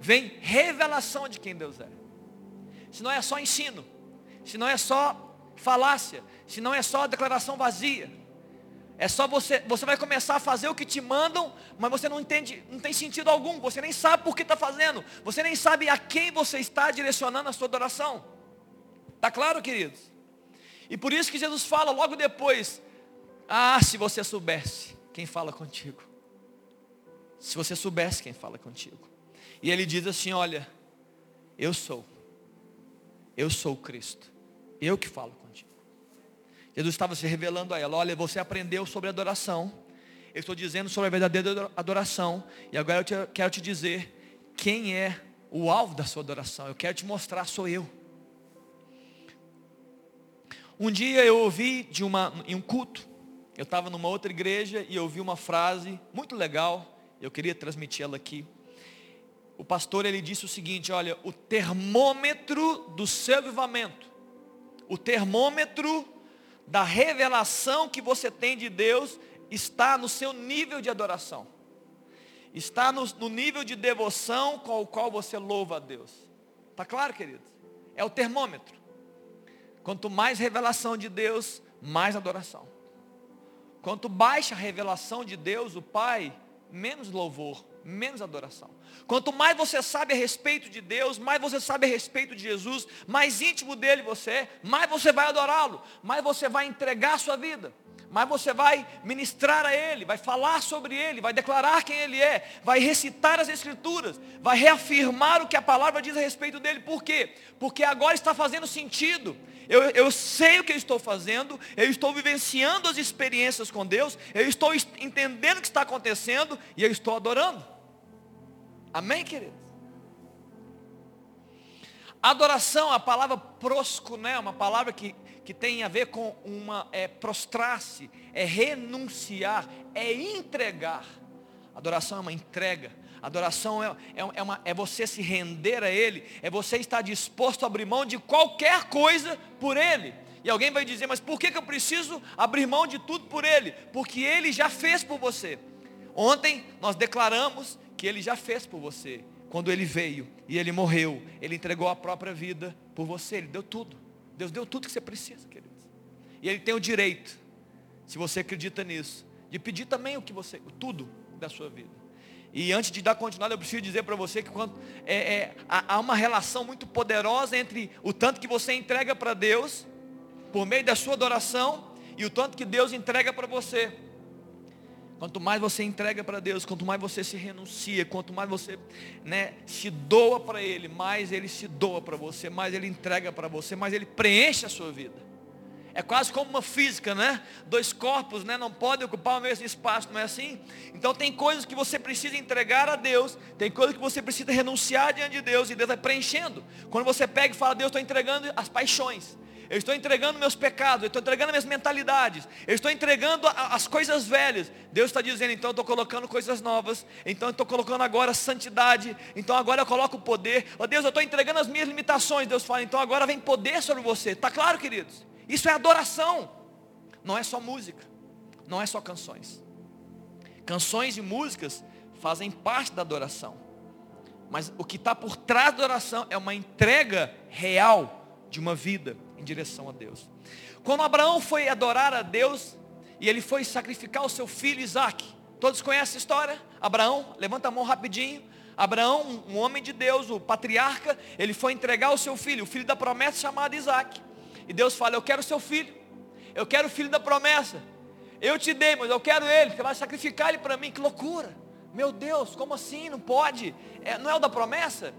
vem revelação de quem Deus é. Se não é só ensino, se não é só falácia, se não é só declaração vazia. É só você, você vai começar a fazer o que te mandam, mas você não entende, não tem sentido algum, você nem sabe por que está fazendo, você nem sabe a quem você está direcionando a sua adoração. Está claro, queridos? E por isso que Jesus fala logo depois, ah, se você soubesse quem fala contigo. Se você soubesse quem fala contigo. E ele diz assim, olha, eu sou. Eu sou Cristo. Eu que falo Jesus estava se revelando a ela: Olha, você aprendeu sobre adoração. Eu estou dizendo sobre a verdadeira adoração. E agora eu te, quero te dizer quem é o alvo da sua adoração. Eu quero te mostrar, sou eu. Um dia eu ouvi de uma, em um culto, eu estava numa outra igreja e eu ouvi uma frase muito legal, eu queria transmitir ela aqui. O pastor ele disse o seguinte, olha, o termômetro do seu avivamento, o termômetro da revelação que você tem de Deus está no seu nível de adoração. Está no, no nível de devoção com o qual você louva a Deus. Está claro, queridos? É o termômetro. Quanto mais revelação de Deus, mais adoração. Quanto baixa a revelação de Deus, o Pai, menos louvor, menos adoração. Quanto mais você sabe a respeito de Deus, mais você sabe a respeito de Jesus, mais íntimo dele você é, mais você vai adorá-lo, mais você vai entregar a sua vida, mais você vai ministrar a Ele, vai falar sobre Ele, vai declarar quem Ele é, vai recitar as Escrituras, vai reafirmar o que a palavra diz a respeito dele. Por quê? Porque agora está fazendo sentido. Eu, eu sei o que eu estou fazendo, eu estou vivenciando as experiências com Deus, eu estou entendendo o que está acontecendo e eu estou adorando. Amém, queridos? Adoração, a palavra prosco, né? Uma palavra que, que tem a ver com uma é, prostrar-se, é renunciar, é entregar. Adoração é uma entrega. Adoração é, é, é, uma, é você se render a Ele, é você estar disposto a abrir mão de qualquer coisa por Ele. E alguém vai dizer, mas por que, que eu preciso abrir mão de tudo por Ele? Porque Ele já fez por você. Ontem nós declaramos que Ele já fez por você. Quando Ele veio e Ele morreu, Ele entregou a própria vida por você, Ele deu tudo. Deus deu tudo que você precisa, queridos. E Ele tem o direito, se você acredita nisso, de pedir também o que você, tudo da sua vida. E antes de dar continuidade, eu preciso dizer para você que quando, é, é, há uma relação muito poderosa entre o tanto que você entrega para Deus, por meio da sua adoração, e o tanto que Deus entrega para você. Quanto mais você entrega para Deus, quanto mais você se renuncia, quanto mais você né, se doa para Ele, mais Ele se doa para você, mais Ele entrega para você, mais Ele preenche a sua vida. É quase como uma física, né? Dois corpos né, não podem ocupar o mesmo espaço, não é assim? Então tem coisas que você precisa entregar a Deus, tem coisas que você precisa renunciar diante de Deus, e Deus vai preenchendo. Quando você pega e fala, Deus, estou entregando as paixões eu estou entregando meus pecados, eu estou entregando minhas mentalidades, eu estou entregando as coisas velhas. Deus está dizendo, então eu estou colocando coisas novas, então eu estou colocando agora santidade, então agora eu coloco o poder. Ó oh, Deus, eu estou entregando as minhas limitações. Deus fala, então agora vem poder sobre você. Está claro, queridos? Isso é adoração. Não é só música, não é só canções. Canções e músicas fazem parte da adoração. Mas o que está por trás da adoração é uma entrega real de uma vida em direção a Deus. Quando Abraão foi adorar a Deus e ele foi sacrificar o seu filho Isaac, todos conhecem a história? Abraão, levanta a mão rapidinho. Abraão, um homem de Deus, o patriarca, ele foi entregar o seu filho, o filho da promessa chamado Isaac. E Deus fala: Eu quero o seu filho, eu quero o filho da promessa. Eu te dei, mas eu quero ele, você vai sacrificar ele para mim. Que loucura! Meu Deus, como assim? Não pode? É, não é o da promessa?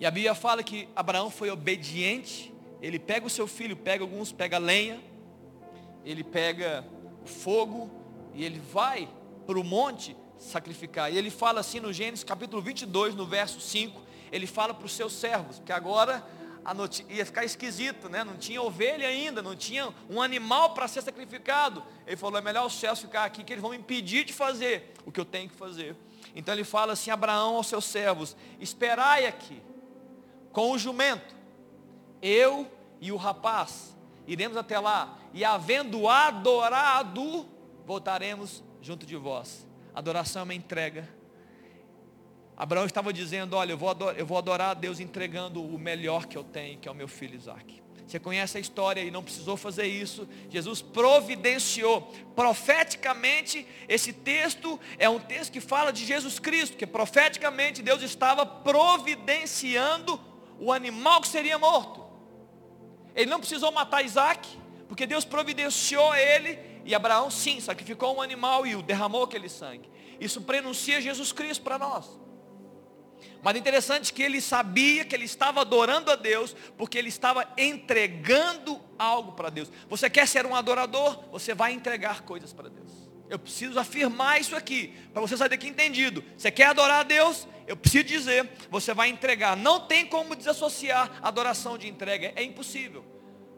E a Bíblia fala que Abraão foi obediente ele pega o seu filho, pega alguns, pega lenha, ele pega fogo e ele vai para o monte sacrificar. E ele fala assim no Gênesis capítulo 22, no verso 5, ele fala para os seus servos, porque agora ia ficar esquisito, né? não tinha ovelha ainda, não tinha um animal para ser sacrificado. Ele falou, é melhor os céus ficar aqui, que eles vão me impedir de fazer o que eu tenho que fazer. Então ele fala assim, Abraão aos seus servos, esperai aqui, com o jumento, eu e o rapaz iremos até lá, e havendo adorado, voltaremos junto de vós. Adoração é uma entrega. Abraão estava dizendo, olha, eu vou, adorar, eu vou adorar a Deus entregando o melhor que eu tenho, que é o meu filho Isaac. Você conhece a história e não precisou fazer isso. Jesus providenciou. Profeticamente, esse texto é um texto que fala de Jesus Cristo, que profeticamente Deus estava providenciando o animal que seria morto. Ele não precisou matar Isaac, porque Deus providenciou ele, e Abraão sim, sacrificou um animal e o derramou aquele sangue. Isso prenuncia Jesus Cristo para nós. Mas interessante que ele sabia que ele estava adorando a Deus, porque ele estava entregando algo para Deus. Você quer ser um adorador? Você vai entregar coisas para Deus. Eu preciso afirmar isso aqui, para você sair daqui entendido. Você quer adorar a Deus? Eu preciso dizer, você vai entregar. Não tem como desassociar adoração de entrega, é impossível.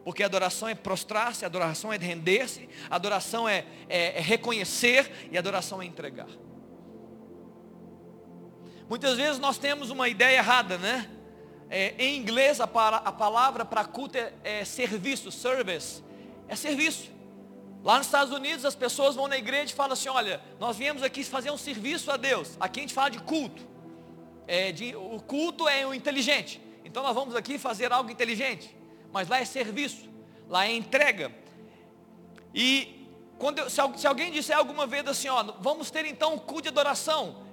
Porque adoração é prostrar-se, adoração é render-se, adoração é, é, é reconhecer e adoração é entregar. Muitas vezes nós temos uma ideia errada, né? É, em inglês a, para, a palavra para culto é, é serviço, service, é serviço. Lá nos Estados Unidos as pessoas vão na igreja e falam assim, olha, nós viemos aqui fazer um serviço a Deus. Aqui a gente fala de culto. É, de, o culto é o inteligente. Então nós vamos aqui fazer algo inteligente. Mas lá é serviço, lá é entrega. E quando eu, se, se, alguém disser alguma vez assim, ó, vamos ter então um culto de adoração.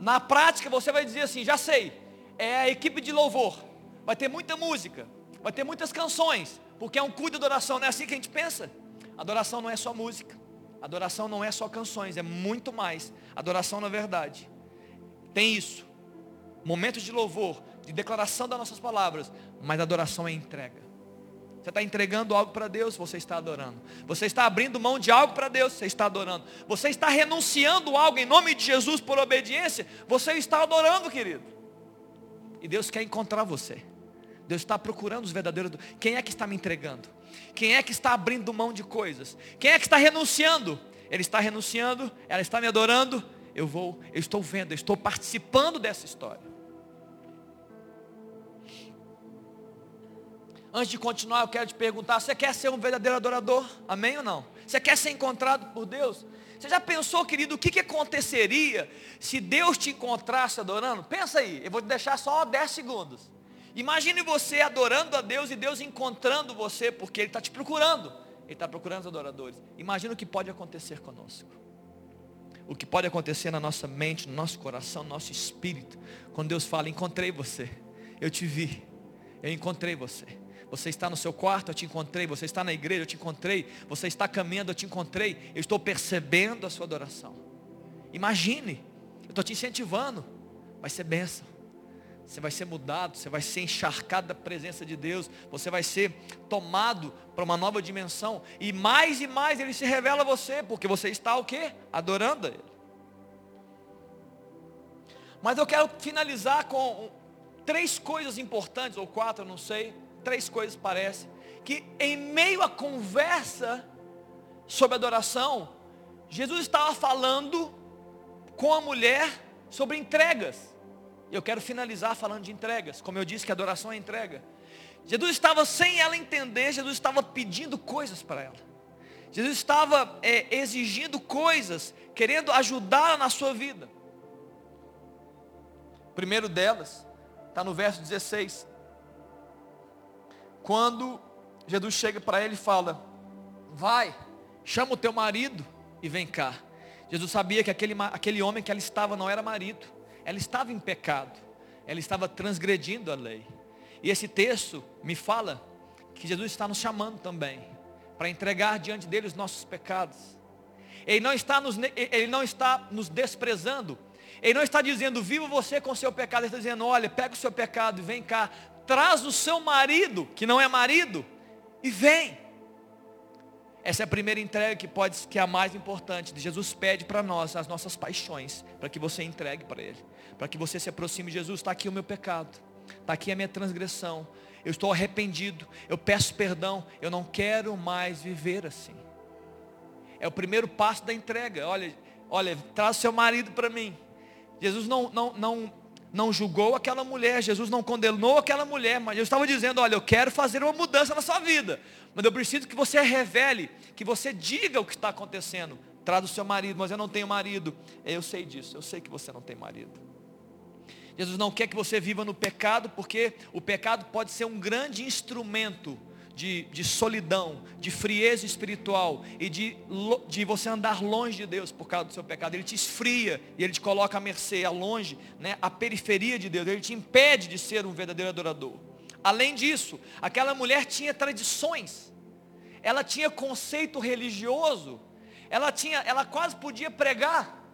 Na prática você vai dizer assim, já sei, é a equipe de louvor. Vai ter muita música, vai ter muitas canções, porque é um culto de adoração, não é assim que a gente pensa? Adoração não é só música, adoração não é só canções, é muito mais. Adoração na verdade. Tem isso. Momentos de louvor, de declaração das nossas palavras, mas adoração é entrega. Você está entregando algo para Deus, você está adorando. Você está abrindo mão de algo para Deus, você está adorando. Você está renunciando algo em nome de Jesus por obediência, você está adorando, querido. E Deus quer encontrar você. Deus está procurando os verdadeiros. Quem é que está me entregando? Quem é que está abrindo mão de coisas? Quem é que está renunciando? Ele está renunciando, ela está me adorando. Eu vou, eu estou vendo, eu estou participando dessa história. Antes de continuar, eu quero te perguntar: você quer ser um verdadeiro adorador? Amém ou não? Você quer ser encontrado por Deus? Você já pensou, querido, o que, que aconteceria se Deus te encontrasse adorando? Pensa aí, eu vou te deixar só 10 segundos. Imagine você adorando a Deus e Deus encontrando você, porque Ele está te procurando. Ele está procurando os adoradores. Imagina o que pode acontecer conosco. O que pode acontecer na nossa mente, no nosso coração, no nosso espírito. Quando Deus fala, encontrei você. Eu te vi. Eu encontrei você. Você está no seu quarto, eu te encontrei. Você está na igreja, eu te encontrei. Você está caminhando, eu te encontrei. Eu estou percebendo a sua adoração. Imagine, eu estou te incentivando. Vai ser bênção. Você vai ser mudado, você vai ser encharcado da presença de Deus, você vai ser tomado para uma nova dimensão. E mais e mais ele se revela a você, porque você está o quê? Adorando a Ele. Mas eu quero finalizar com três coisas importantes, ou quatro, não sei, três coisas parece, que em meio à conversa sobre adoração, Jesus estava falando com a mulher sobre entregas. Eu quero finalizar falando de entregas. Como eu disse que adoração é entrega. Jesus estava sem ela entender, Jesus estava pedindo coisas para ela. Jesus estava é, exigindo coisas, querendo ajudá-la na sua vida. Primeiro delas está no verso 16 quando Jesus chega para ele e fala: Vai, chama o teu marido e vem cá. Jesus sabia que aquele, aquele homem que ela estava não era marido, ela estava em pecado, ela estava transgredindo a lei. E esse texto me fala que Jesus está nos chamando também, para entregar diante dele os nossos pecados. Ele não está nos, ele não está nos desprezando, ele não está dizendo, viva você com o seu pecado, ele está dizendo, olha, pega o seu pecado e vem cá, traz o seu marido, que não é marido, e vem. Essa é a primeira entrega que pode que é a mais importante. Jesus pede para nós as nossas paixões, para que você entregue para Ele, para que você se aproxime de Jesus. Está aqui o meu pecado, está aqui a minha transgressão. Eu estou arrependido, eu peço perdão, eu não quero mais viver assim. É o primeiro passo da entrega. Olha, olha, traz o seu marido para mim. Jesus não, não, não não julgou aquela mulher, Jesus não condenou aquela mulher, mas Jesus estava dizendo, olha, eu quero fazer uma mudança na sua vida, mas eu preciso que você revele, que você diga o que está acontecendo traz o seu marido, mas eu não tenho marido. Eu sei disso, eu sei que você não tem marido. Jesus não quer que você viva no pecado, porque o pecado pode ser um grande instrumento de, de solidão, de frieza espiritual e de, de você andar longe de Deus por causa do seu pecado. Ele te esfria e ele te coloca à mercê, a longe, né, à periferia de Deus. Ele te impede de ser um verdadeiro adorador. Além disso, aquela mulher tinha tradições, ela tinha conceito religioso, ela tinha, ela quase podia pregar.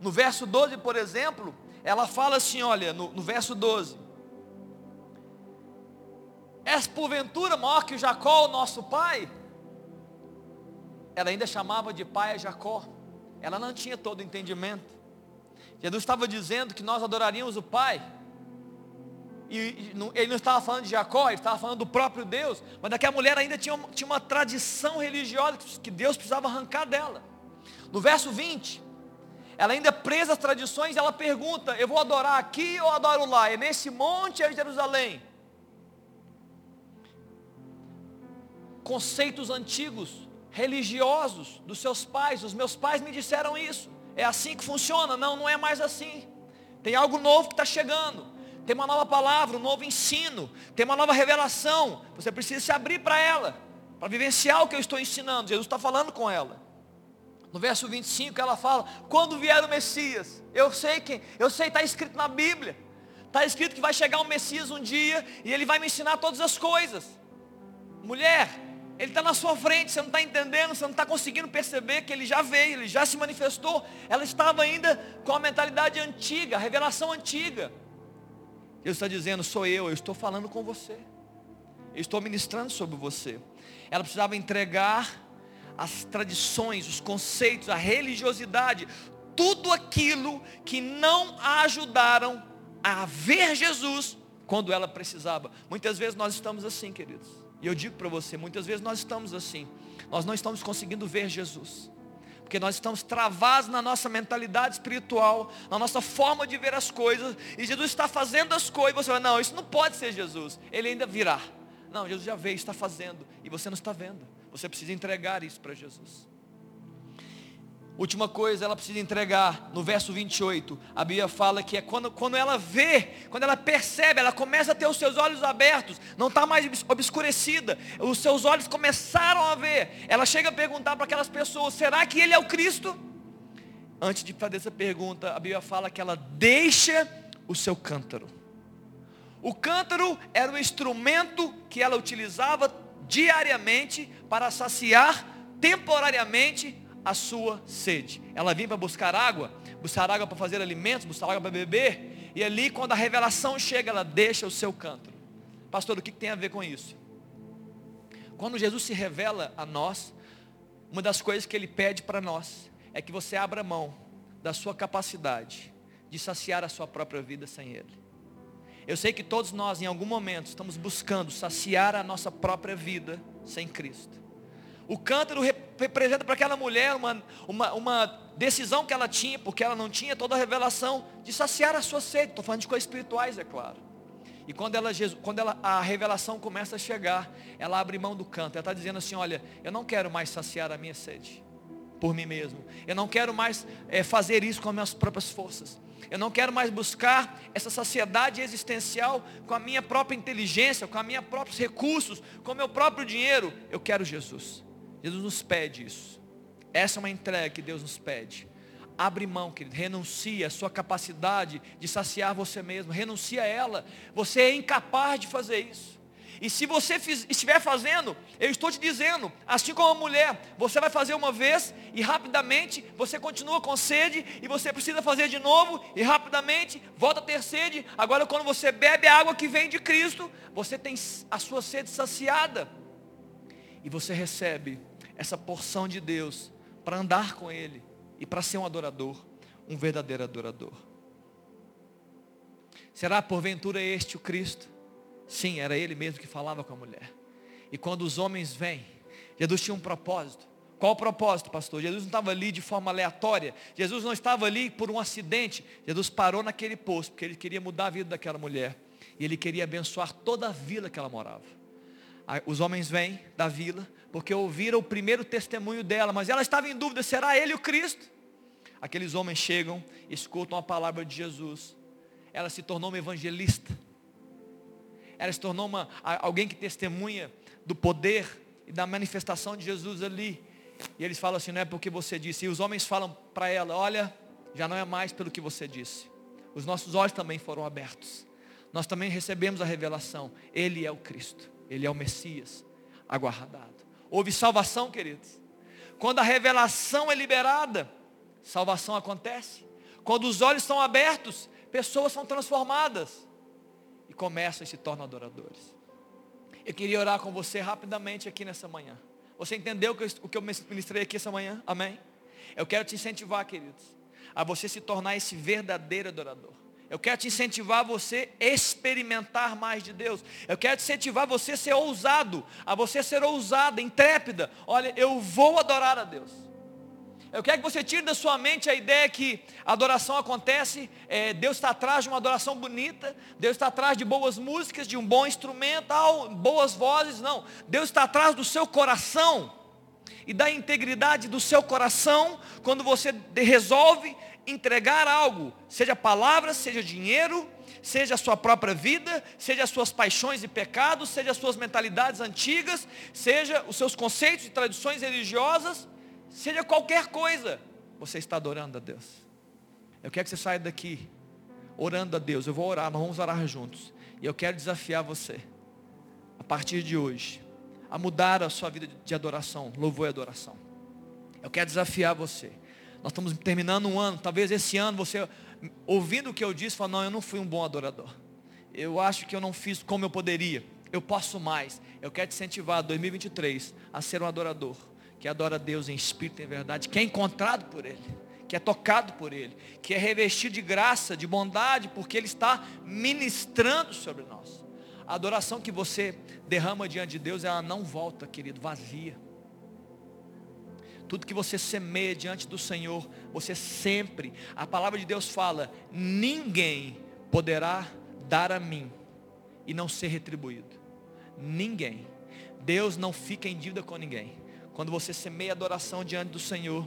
No verso 12, por exemplo, ela fala assim, olha, no, no verso 12. És porventura maior que Jacó, o nosso pai? Ela ainda chamava de pai a Jacó. Ela não tinha todo o entendimento. Jesus estava dizendo que nós adoraríamos o pai. E, ele não estava falando de Jacó, ele estava falando do próprio Deus. Mas aquela mulher ainda tinha tinha uma tradição religiosa que Deus precisava arrancar dela. No verso 20, ela ainda é presa às tradições, ela pergunta: Eu vou adorar aqui ou adoro lá? É nesse monte ou é em Jerusalém? Conceitos antigos, religiosos dos seus pais. Os meus pais me disseram isso. É assim que funciona? Não, não é mais assim. Tem algo novo que está chegando. Tem uma nova palavra, um novo ensino. Tem uma nova revelação. Você precisa se abrir para ela. Para vivenciar o que eu estou ensinando. Jesus está falando com ela. No verso 25 ela fala, quando vier o Messias, eu sei quem, eu sei, está escrito na Bíblia. Está escrito que vai chegar um Messias um dia e ele vai me ensinar todas as coisas. Mulher, ele está na sua frente, você não está entendendo, você não está conseguindo perceber que ele já veio, ele já se manifestou. Ela estava ainda com a mentalidade antiga, a revelação antiga. Jesus está dizendo, sou eu, eu estou falando com você. Eu estou ministrando sobre você. Ela precisava entregar as tradições, os conceitos, a religiosidade, tudo aquilo que não a ajudaram a ver Jesus quando ela precisava. Muitas vezes nós estamos assim, queridos. E eu digo para você, muitas vezes nós estamos assim. Nós não estamos conseguindo ver Jesus. Porque nós estamos travados na nossa mentalidade espiritual, na nossa forma de ver as coisas. E Jesus está fazendo as coisas. E você fala, não, isso não pode ser Jesus. Ele ainda virá. Não, Jesus já veio, está fazendo. E você não está vendo. Você precisa entregar isso para Jesus. Última coisa, ela precisa entregar, no verso 28, a Bíblia fala que é quando, quando ela vê, quando ela percebe, ela começa a ter os seus olhos abertos, não está mais obscurecida, os seus olhos começaram a ver. Ela chega a perguntar para aquelas pessoas: será que ele é o Cristo? Antes de fazer essa pergunta, a Bíblia fala que ela deixa o seu cântaro. O cântaro era o instrumento que ela utilizava diariamente para saciar temporariamente a sua sede. Ela vinha para buscar água, buscar água para fazer alimentos, buscar água para beber, e ali quando a revelação chega, ela deixa o seu cântaro. Pastor, o que tem a ver com isso? Quando Jesus se revela a nós, uma das coisas que ele pede para nós é que você abra mão da sua capacidade de saciar a sua própria vida sem ele. Eu sei que todos nós, em algum momento, estamos buscando saciar a nossa própria vida sem Cristo. O cântaro representa para aquela mulher uma, uma, uma, decisão que ela tinha, porque ela não tinha toda a revelação de saciar a sua sede. Estou falando de coisas espirituais, é claro. E quando, ela, quando ela, a revelação começa a chegar, ela abre mão do canto. Ela está dizendo assim: olha, eu não quero mais saciar a minha sede por mim mesmo. Eu não quero mais é, fazer isso com as minhas próprias forças. Eu não quero mais buscar essa saciedade existencial com a minha própria inteligência, com os meus próprios recursos, com o meu próprio dinheiro. Eu quero Jesus. Jesus nos pede isso. Essa é uma entrega que Deus nos pede. Abre mão, querido, renuncia a sua capacidade de saciar você mesmo, renuncia a ela. Você é incapaz de fazer isso. E se você fiz, estiver fazendo, eu estou te dizendo, assim como a mulher, você vai fazer uma vez e rapidamente você continua com sede e você precisa fazer de novo e rapidamente volta a ter sede. Agora quando você bebe a água que vem de Cristo, você tem a sua sede saciada. E você recebe essa porção de Deus para andar com Ele e para ser um adorador, um verdadeiro adorador. Será porventura este o Cristo? Sim, era ele mesmo que falava com a mulher. E quando os homens vêm, Jesus tinha um propósito. Qual o propósito, pastor? Jesus não estava ali de forma aleatória. Jesus não estava ali por um acidente. Jesus parou naquele posto, porque ele queria mudar a vida daquela mulher. E ele queria abençoar toda a vila que ela morava. Os homens vêm da vila, porque ouviram o primeiro testemunho dela, mas ela estava em dúvida, será ele o Cristo? Aqueles homens chegam, escutam a palavra de Jesus. Ela se tornou uma evangelista. Ela se tornou uma, alguém que testemunha do poder e da manifestação de Jesus ali. E eles falam assim, não é porque você disse. E os homens falam para ela, olha, já não é mais pelo que você disse. Os nossos olhos também foram abertos. Nós também recebemos a revelação. Ele é o Cristo. Ele é o Messias aguardado. Houve salvação, queridos. Quando a revelação é liberada, salvação acontece. Quando os olhos são abertos, pessoas são transformadas e começam e se tornam adoradores. Eu queria orar com você rapidamente aqui nessa manhã. Você entendeu o que eu ministrei aqui essa manhã? Amém? Eu quero te incentivar, queridos, a você se tornar esse verdadeiro adorador. Eu quero te incentivar a você experimentar mais de Deus. Eu quero te incentivar a você ser ousado, a você ser ousada, intrépida. Olha, eu vou adorar a Deus. Eu quero que você tire da sua mente a ideia que a adoração acontece, é, Deus está atrás de uma adoração bonita, Deus está atrás de boas músicas, de um bom instrumental, boas vozes, não. Deus está atrás do seu coração e da integridade do seu coração quando você resolve entregar algo, seja palavras, seja dinheiro, seja a sua própria vida, seja as suas paixões e pecados, seja as suas mentalidades antigas, seja os seus conceitos e tradições religiosas seja qualquer coisa, você está adorando a Deus. Eu quero que você saia daqui orando a Deus. Eu vou orar, nós vamos orar juntos. E eu quero desafiar você, a partir de hoje, a mudar a sua vida de adoração, louvor e adoração. Eu quero desafiar você. Nós estamos terminando um ano, talvez esse ano você, ouvindo o que eu disse, fala, não, eu não fui um bom adorador. Eu acho que eu não fiz como eu poderia. Eu posso mais. Eu quero te incentivar 2023 a ser um adorador que adora a Deus em espírito e em verdade, que é encontrado por Ele, que é tocado por Ele, que é revestido de graça, de bondade, porque Ele está ministrando sobre nós. A adoração que você derrama diante de Deus, ela não volta, querido, vazia. Tudo que você semeia diante do Senhor, você sempre, a palavra de Deus fala, ninguém poderá dar a mim e não ser retribuído. Ninguém. Deus não fica em dívida com ninguém. Quando você semeia adoração diante do Senhor,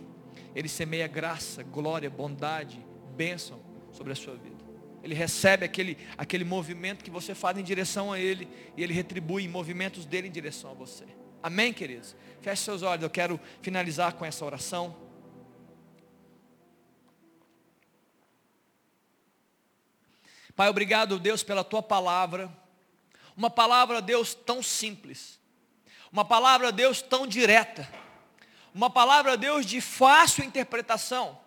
Ele semeia graça, glória, bondade, bênção sobre a sua vida. Ele recebe aquele, aquele movimento que você faz em direção a Ele e Ele retribui movimentos dele em direção a você. Amém, queridos? Feche seus olhos, eu quero finalizar com essa oração. Pai, obrigado, Deus, pela tua palavra. Uma palavra, Deus, tão simples uma palavra, Deus, tão direta. Uma palavra, Deus, de fácil interpretação.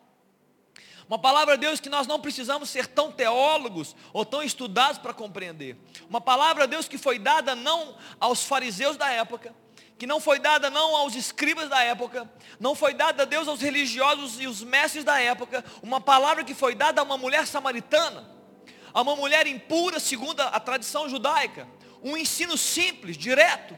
Uma palavra, Deus, que nós não precisamos ser tão teólogos ou tão estudados para compreender. Uma palavra, Deus, que foi dada não aos fariseus da época, que não foi dada não aos escribas da época, não foi dada, Deus, aos religiosos e os mestres da época, uma palavra que foi dada a uma mulher samaritana, a uma mulher impura, segundo a tradição judaica, um ensino simples, direto,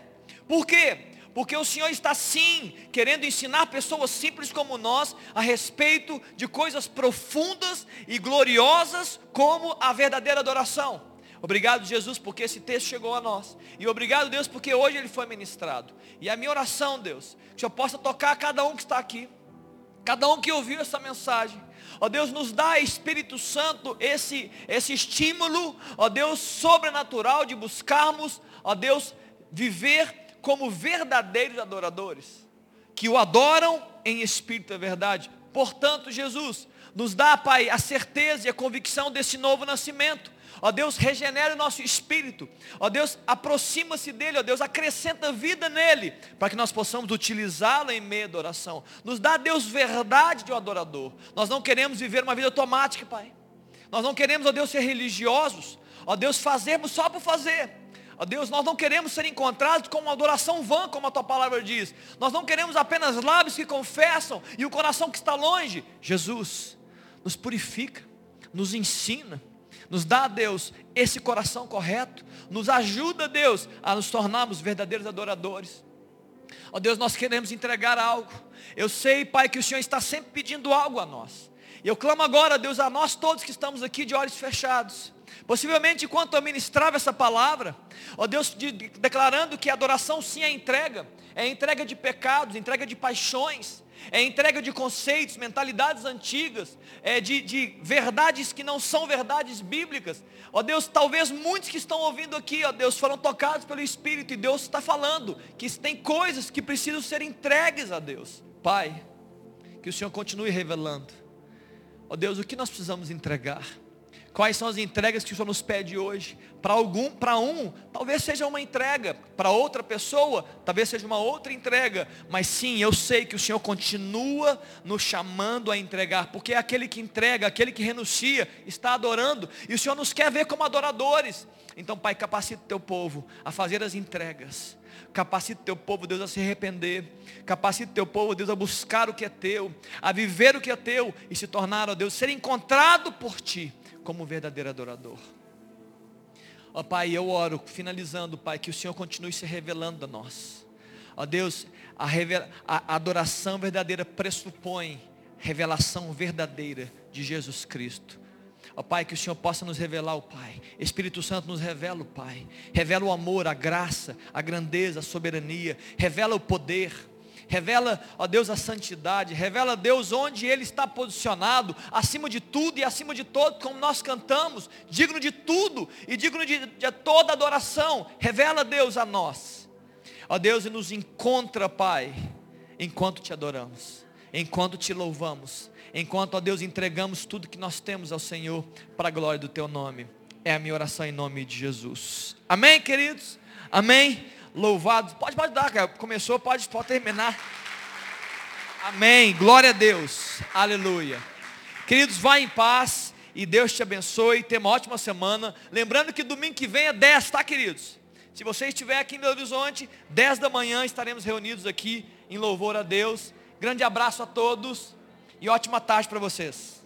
por quê? Porque o Senhor está sim querendo ensinar pessoas simples como nós a respeito de coisas profundas e gloriosas como a verdadeira adoração. Obrigado, Jesus, porque esse texto chegou a nós. E obrigado, Deus, porque hoje ele foi ministrado. E a minha oração, Deus, que eu possa tocar a cada um que está aqui, cada um que ouviu essa mensagem. Ó Deus, nos dá, Espírito Santo, esse, esse estímulo, ó Deus, sobrenatural de buscarmos, ó Deus, viver como verdadeiros adoradores, que o adoram em espírito e verdade. Portanto, Jesus nos dá, Pai, a certeza e a convicção desse novo nascimento. Ó Deus, regenera o nosso espírito. Ó Deus, aproxima-se dele. Ó Deus, acrescenta vida nele. Para que nós possamos utilizá-lo em meio à adoração. Nos dá, Deus, verdade de um adorador. Nós não queremos viver uma vida automática, Pai. Nós não queremos, ó Deus, ser religiosos. Ó Deus, fazermos só por fazer. Ó Deus, nós não queremos ser encontrados com uma adoração vã, como a tua palavra diz. Nós não queremos apenas lábios que confessam e o coração que está longe. Jesus nos purifica, nos ensina, nos dá, Deus, esse coração correto, nos ajuda, Deus, a nos tornarmos verdadeiros adoradores. Ó Deus, nós queremos entregar algo. Eu sei, Pai, que o Senhor está sempre pedindo algo a nós. E eu clamo agora, Deus, a nós todos que estamos aqui de olhos fechados. Possivelmente enquanto eu ministrava essa palavra, ó Deus, de, de, declarando que a adoração sim é entrega, é entrega de pecados, entrega de paixões, é entrega de conceitos, mentalidades antigas, é de, de verdades que não são verdades bíblicas. Ó Deus, talvez muitos que estão ouvindo aqui, ó Deus, foram tocados pelo Espírito e Deus está falando que tem coisas que precisam ser entregues a Deus. Pai, que o Senhor continue revelando. Ó Deus, o que nós precisamos entregar? Quais são as entregas que o Senhor nos pede hoje? Para algum, para um, talvez seja uma entrega, para outra pessoa, talvez seja uma outra entrega, mas sim, eu sei que o Senhor continua nos chamando a entregar, porque é aquele que entrega, aquele que renuncia, está adorando, e o Senhor nos quer ver como adoradores. Então, Pai, capacita o teu povo a fazer as entregas. Capacita o teu povo, Deus, a se arrepender. Capacita o teu povo, Deus, a buscar o que é teu, a viver o que é teu e se tornar, ó Deus, ser encontrado por ti como verdadeiro adorador. Ó Pai, eu oro, finalizando, Pai, que o Senhor continue se revelando a nós. Ó Deus, a, a adoração verdadeira pressupõe revelação verdadeira de Jesus Cristo. Ó Pai, que o Senhor possa nos revelar, o Pai. Espírito Santo nos revela, o Pai. Revela o amor, a graça, a grandeza, a soberania. Revela o poder revela, ó Deus, a santidade, revela, Deus, onde Ele está posicionado, acima de tudo e acima de todo, como nós cantamos, digno de tudo e digno de, de toda adoração, revela, Deus, a nós, ó Deus, e nos encontra, Pai, enquanto te adoramos, enquanto te louvamos, enquanto, ó Deus, entregamos tudo que nós temos ao Senhor, para a glória do Teu nome, é a minha oração em nome de Jesus, amém, queridos? Amém? Louvados. Pode, pode dar, cara. Começou, pode, pode terminar. Amém. Glória a Deus. Aleluia. Queridos, vá em paz e Deus te abençoe. Tenha uma ótima semana. Lembrando que domingo que vem é 10, tá, queridos? Se você estiver aqui em Belo Horizonte, 10 da manhã estaremos reunidos aqui em louvor a Deus. Grande abraço a todos e ótima tarde para vocês.